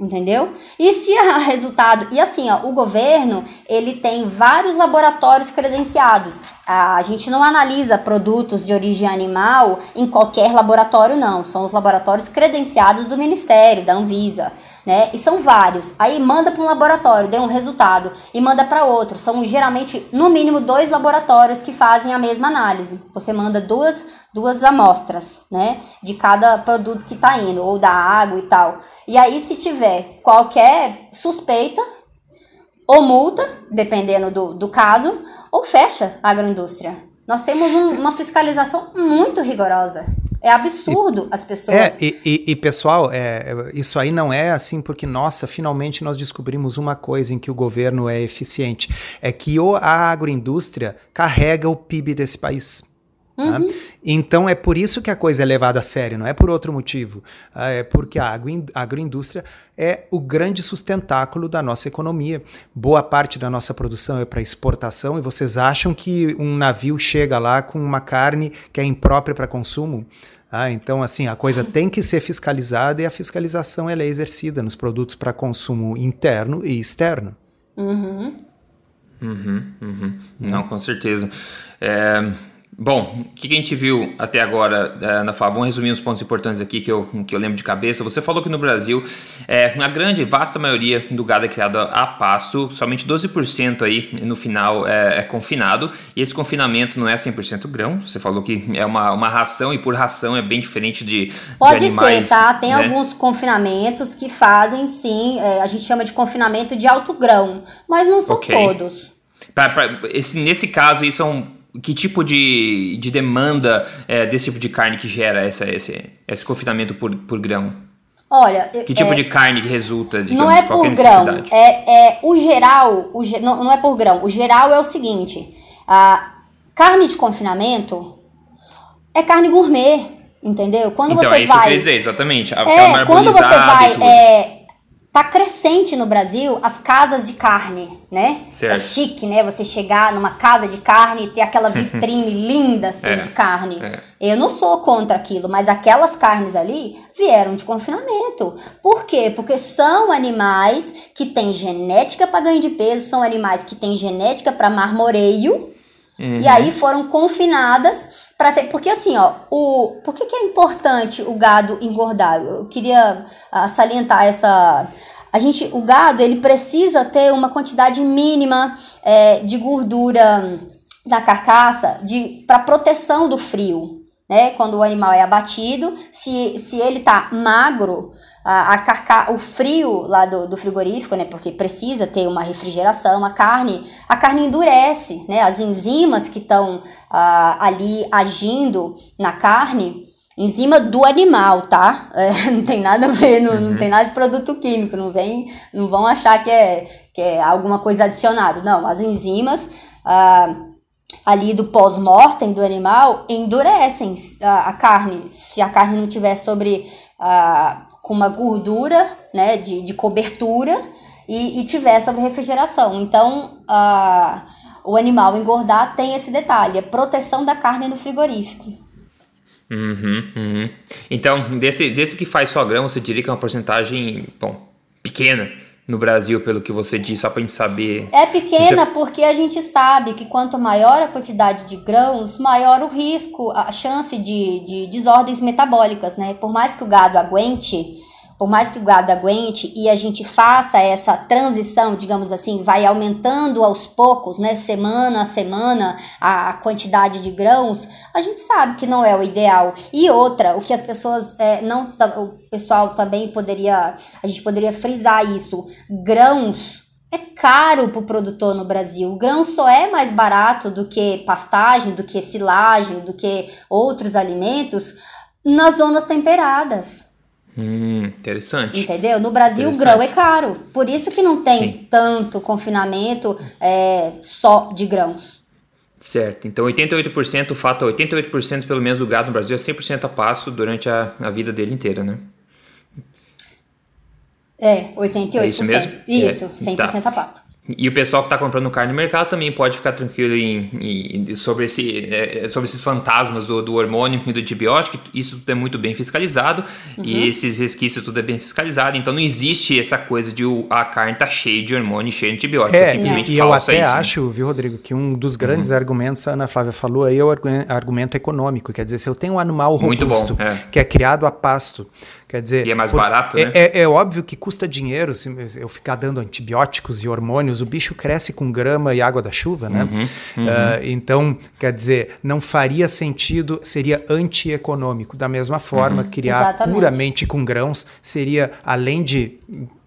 Entendeu? E se o resultado. E assim, ó, o governo ele tem vários laboratórios credenciados. A gente não analisa produtos de origem animal em qualquer laboratório, não. São os laboratórios credenciados do Ministério, da Anvisa né? E são vários. Aí manda para um laboratório, deu um resultado e manda para outro. São geralmente no mínimo dois laboratórios que fazem a mesma análise. Você manda duas duas amostras, né, de cada produto que está indo ou da água e tal. E aí se tiver qualquer suspeita ou multa, dependendo do, do caso, ou fecha a agroindústria. Nós temos um, uma fiscalização muito rigorosa. É absurdo e, as pessoas. É, e, e, e, pessoal, é, isso aí não é assim porque, nossa, finalmente nós descobrimos uma coisa em que o governo é eficiente. É que a agroindústria carrega o PIB desse país. Tá? Uhum. Então é por isso que a coisa é levada a sério, não é por outro motivo. Ah, é porque a agroindústria é o grande sustentáculo da nossa economia. Boa parte da nossa produção é para exportação e vocês acham que um navio chega lá com uma carne que é imprópria para consumo? Ah, então, assim, a coisa tem que ser fiscalizada e a fiscalização ela é exercida nos produtos para consumo interno e externo. Uhum. Uhum, uhum. Não, com certeza. É, Bom, o que a gente viu até agora é, na Fala? Vamos resumir os pontos importantes aqui que eu, que eu lembro de cabeça. Você falou que no Brasil, é, na grande, vasta maioria do gado é criado a pasto, somente 12% aí no final é, é, confinado. E esse confinamento não é 100% grão. Você falou que é uma, uma ração e por ração é bem diferente de, Pode de animais. ser, tá? Tem né? alguns confinamentos que fazem sim, é, a gente chama de confinamento de alto grão, mas não são okay. todos. Pra, pra, esse, nesse caso, isso são que tipo de, de demanda é, desse tipo de carne que gera essa, esse, esse confinamento por, por grão? Olha, que tipo é, de carne que resulta, digamos, não é por grão, é, é o geral, o, não, não é por grão. O geral é o seguinte: a carne de confinamento é carne gourmet, entendeu? Quando então, você é isso vai, que eu queria dizer, exatamente. É, quando você vai, é, tá crescente no Brasil as casas de carne, né? Certo. É chique, né? Você chegar numa casa de carne e ter aquela vitrine linda assim é, de carne. É. Eu não sou contra aquilo, mas aquelas carnes ali vieram de confinamento. Por quê? Porque são animais que têm genética para ganho de peso, são animais que têm genética para marmoreio. Uhum. E aí foram confinadas para ter, porque assim, ó, o por que, que é importante o gado engordar? Eu queria uh, salientar essa a gente, o gado, ele precisa ter uma quantidade mínima é, de gordura na carcaça para proteção do frio, né? Quando o animal é abatido, se, se ele tá magro, a, a carca, o frio lá do, do, frigorífico, né? Porque precisa ter uma refrigeração, a carne, a carne endurece, né? As enzimas que estão ah, ali agindo na carne, enzima do animal, tá? É, não tem nada a ver, não, uhum. não tem nada de produto químico, não vem, não vão achar que é, que é alguma coisa adicionada. Não, as enzimas ah, ali do pós-mortem do animal endurecem a, a, carne. Se a carne não tiver sobre ah, com uma gordura, né, de, de cobertura e, e tiver sobre refrigeração. Então, a, o animal engordar tem esse detalhe, a proteção da carne no frigorífico. Uhum, uhum. Então, desse, desse que faz só grão, você diria que é uma porcentagem, bom, pequena no Brasil, pelo que você disse, só para a gente saber. É pequena você... porque a gente sabe que quanto maior a quantidade de grãos, maior o risco, a chance de, de desordens metabólicas, né? Por mais que o gado aguente por mais que o gado aguente e a gente faça essa transição, digamos assim, vai aumentando aos poucos, né, semana a semana, a quantidade de grãos, a gente sabe que não é o ideal. E outra, o que as pessoas é, não, o pessoal também poderia, a gente poderia frisar isso, grãos é caro para o produtor no Brasil. O grão só é mais barato do que pastagem, do que silagem, do que outros alimentos nas zonas temperadas. Hum, interessante. Entendeu? No Brasil o grão é caro. Por isso que não tem Sim. tanto confinamento é, só de grãos. Certo. Então 88%, o fato é 88% pelo menos do gado no Brasil é 100% a pasto durante a, a vida dele inteira, né? É, 88%. É isso mesmo? Isso, é, 100% tá. a pasto. E o pessoal que está comprando carne no mercado também pode ficar tranquilo em, em, sobre, esse, é, sobre esses fantasmas do, do, hormônio e do antibiótico. Isso tudo é muito bem fiscalizado uhum. e esses resquícios tudo é bem fiscalizado. Então não existe essa coisa de a carne tá cheia de hormônio e cheia de antibiótico. É, é simplesmente e eu até isso, né? acho, viu, Rodrigo, que um dos grandes uhum. argumentos, a Ana Flávia falou aí, é o argumento econômico. Quer dizer, se eu tenho um animal robusto bom, é. que é criado a pasto Quer dizer, e é mais por, barato, é, né? É, é, óbvio que custa dinheiro se eu ficar dando antibióticos e hormônios. O bicho cresce com grama e água da chuva, né? Uhum, uhum. Uh, então, quer dizer, não faria sentido, seria antieconômico. Da mesma forma, uhum. criar Exatamente. puramente com grãos seria, além de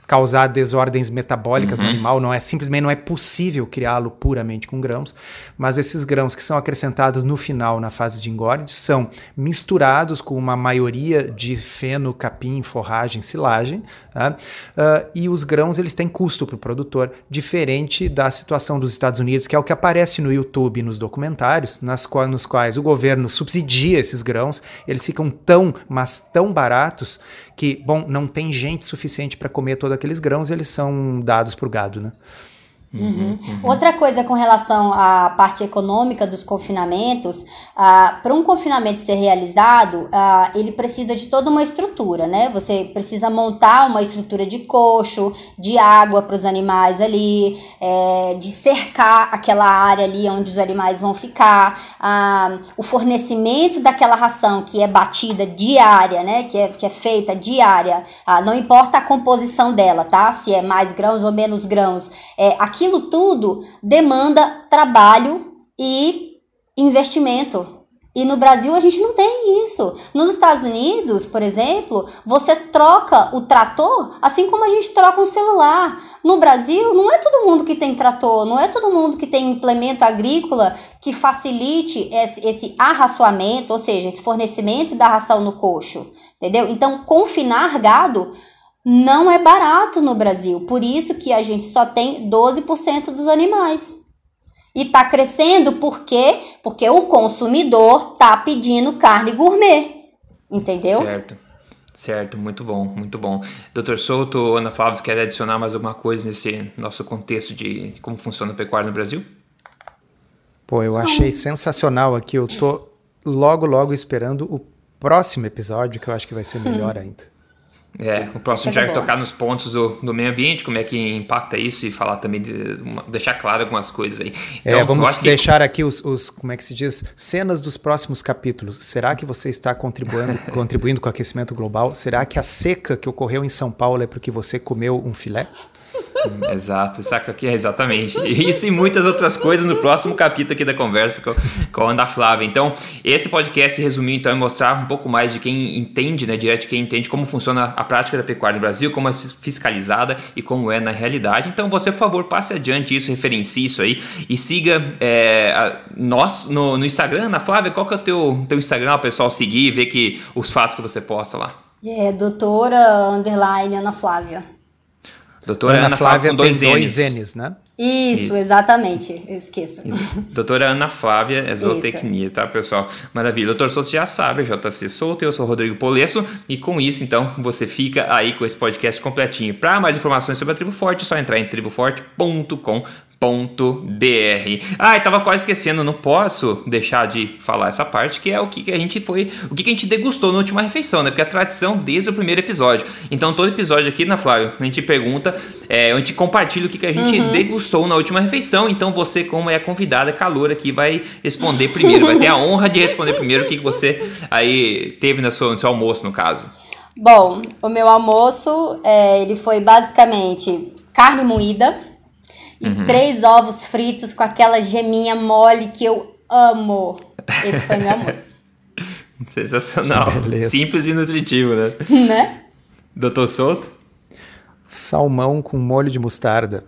causar desordens metabólicas uhum. no animal, não é simplesmente não é possível criá-lo puramente com grãos, mas esses grãos que são acrescentados no final na fase de engorde são misturados com uma maioria de feno, capim, forragem, silagem, tá? uh, e os grãos eles têm custo para o produtor, diferente da situação dos Estados Unidos, que é o que aparece no YouTube nos documentários, nas quais, nos quais o governo subsidia esses grãos, eles ficam tão, mas tão baratos que, bom, não tem gente suficiente para comer todos aqueles grãos, eles são dados para o gado, né? Uhum. Uhum. Outra coisa com relação à parte econômica dos confinamentos, uh, para um confinamento ser realizado, uh, ele precisa de toda uma estrutura, né? Você precisa montar uma estrutura de coxo, de água para os animais ali, é, de cercar aquela área ali onde os animais vão ficar, uh, o fornecimento daquela ração que é batida diária, né? Que é, que é feita diária, não importa a composição dela, tá? Se é mais grãos ou menos grãos, é, aqui aquilo tudo demanda trabalho e investimento. E no Brasil a gente não tem isso. Nos Estados Unidos, por exemplo, você troca o trator assim como a gente troca um celular. No Brasil, não é todo mundo que tem trator, não é todo mundo que tem implemento agrícola que facilite esse, esse arraçoamento, ou seja, esse fornecimento da ração no coxo. Entendeu? Então, confinar gado não é barato no Brasil. Por isso que a gente só tem 12% dos animais. E está crescendo por quê? Porque o consumidor está pedindo carne gourmet. Entendeu? Certo. Certo, muito bom, muito bom. Doutor Souto, Ana Flávia, quer adicionar mais alguma coisa nesse nosso contexto de como funciona a pecuária no Brasil? Pô, eu achei sensacional aqui. Eu tô logo, logo esperando o próximo episódio, que eu acho que vai ser melhor ainda. É, o próximo já vai tocar nos pontos do, do meio ambiente, como é que impacta isso e falar também, de, deixar claro algumas coisas aí. É, então, é, vamos deixar que... aqui os, os, como é que se diz, cenas dos próximos capítulos. Será que você está contribuindo, contribuindo com o aquecimento global? Será que a seca que ocorreu em São Paulo é porque você comeu um filé? Exato, saca aqui, exatamente. Isso e muitas outras coisas no próximo capítulo aqui da conversa com, com a Ana Flávia. Então, esse podcast resumiu então é mostrar um pouco mais de quem entende, né, direto quem entende como funciona a prática da pecuária no Brasil, como é fiscalizada e como é na realidade. Então, você, por favor, passe adiante isso, referencie isso aí e siga é, a, nós no, no, Instagram. Ana Flávia, qual que é o teu, teu Instagram, o pessoal seguir e ver que, os fatos que você posta lá? É, doutora, underline, Ana Flávia. Doutora Ana, Ana Flávia, Flávia com dois, dois N's. N's, né? Isso, Isso, exatamente. Esqueça. Doutora Ana Flávia é zootecnia, tá, pessoal? Maravilha. Doutor Souto já sabe, JC Souto, eu sou Rodrigo Polesso, e com isso, então, você fica aí com esse podcast completinho. Para mais informações sobre a Tribo Forte, é só entrar em triboforte.com br. Ah, estava quase esquecendo, não posso deixar de falar essa parte, que é o que a gente foi, o que a gente degustou na última refeição, né? Porque é a tradição desde o primeiro episódio. Então, todo episódio aqui na Flávio, a gente pergunta, é, a gente compartilha o que a gente uhum. degustou na última refeição. Então, você, como é a convidada calor aqui, vai responder primeiro, vai ter a honra de responder primeiro o que você aí teve no seu, no seu almoço, no caso. Bom, o meu almoço, é, ele foi basicamente carne moída, e uhum. três ovos fritos com aquela geminha mole que eu amo. Esse foi meu almoço. Sensacional. Simples e nutritivo, né? Né? Doutor Souto? Salmão com molho de mostarda.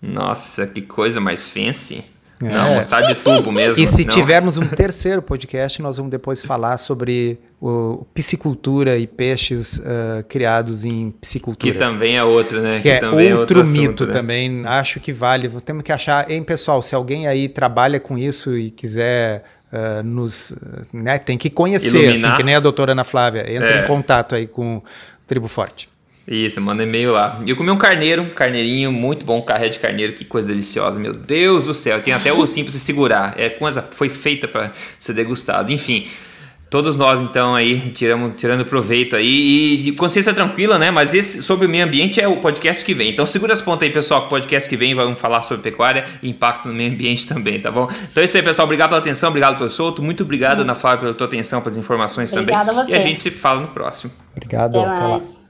Nossa, que coisa mais fancy. É. Não, mostarda de tubo mesmo. E se não. tivermos um terceiro podcast, nós vamos depois falar sobre o, piscicultura e peixes uh, criados em piscicultura. Que também é outro, né? Que, que é outro, é outro mito assunto, né? também. Acho que vale. Temos que achar, hein, pessoal, se alguém aí trabalha com isso e quiser uh, nos. Né, tem que conhecer, assim, que nem a doutora Ana Flávia. Entra é. em contato aí com o Tribo Forte. Isso, manda e-mail lá. E eu comi um carneiro, um carneirinho, muito bom, carré de carneiro, que coisa deliciosa, meu Deus do céu. Tem até o ossinho pra você segurar. É coisa, foi feita para ser degustado. Enfim, todos nós então aí tiramos, tirando proveito aí e de consciência tranquila, né? Mas esse sobre o meio ambiente é o podcast que vem. Então segura as pontas aí, pessoal, que o podcast que vem vamos falar sobre pecuária e impacto no meio ambiente também, tá bom? Então é isso aí, pessoal. Obrigado pela atenção, obrigado pelo solto. Muito obrigado, hum. Ana Flávia, pela tua atenção, pelas informações Obrigada também. A você. E a gente se fala no próximo. Obrigado, até, até lá.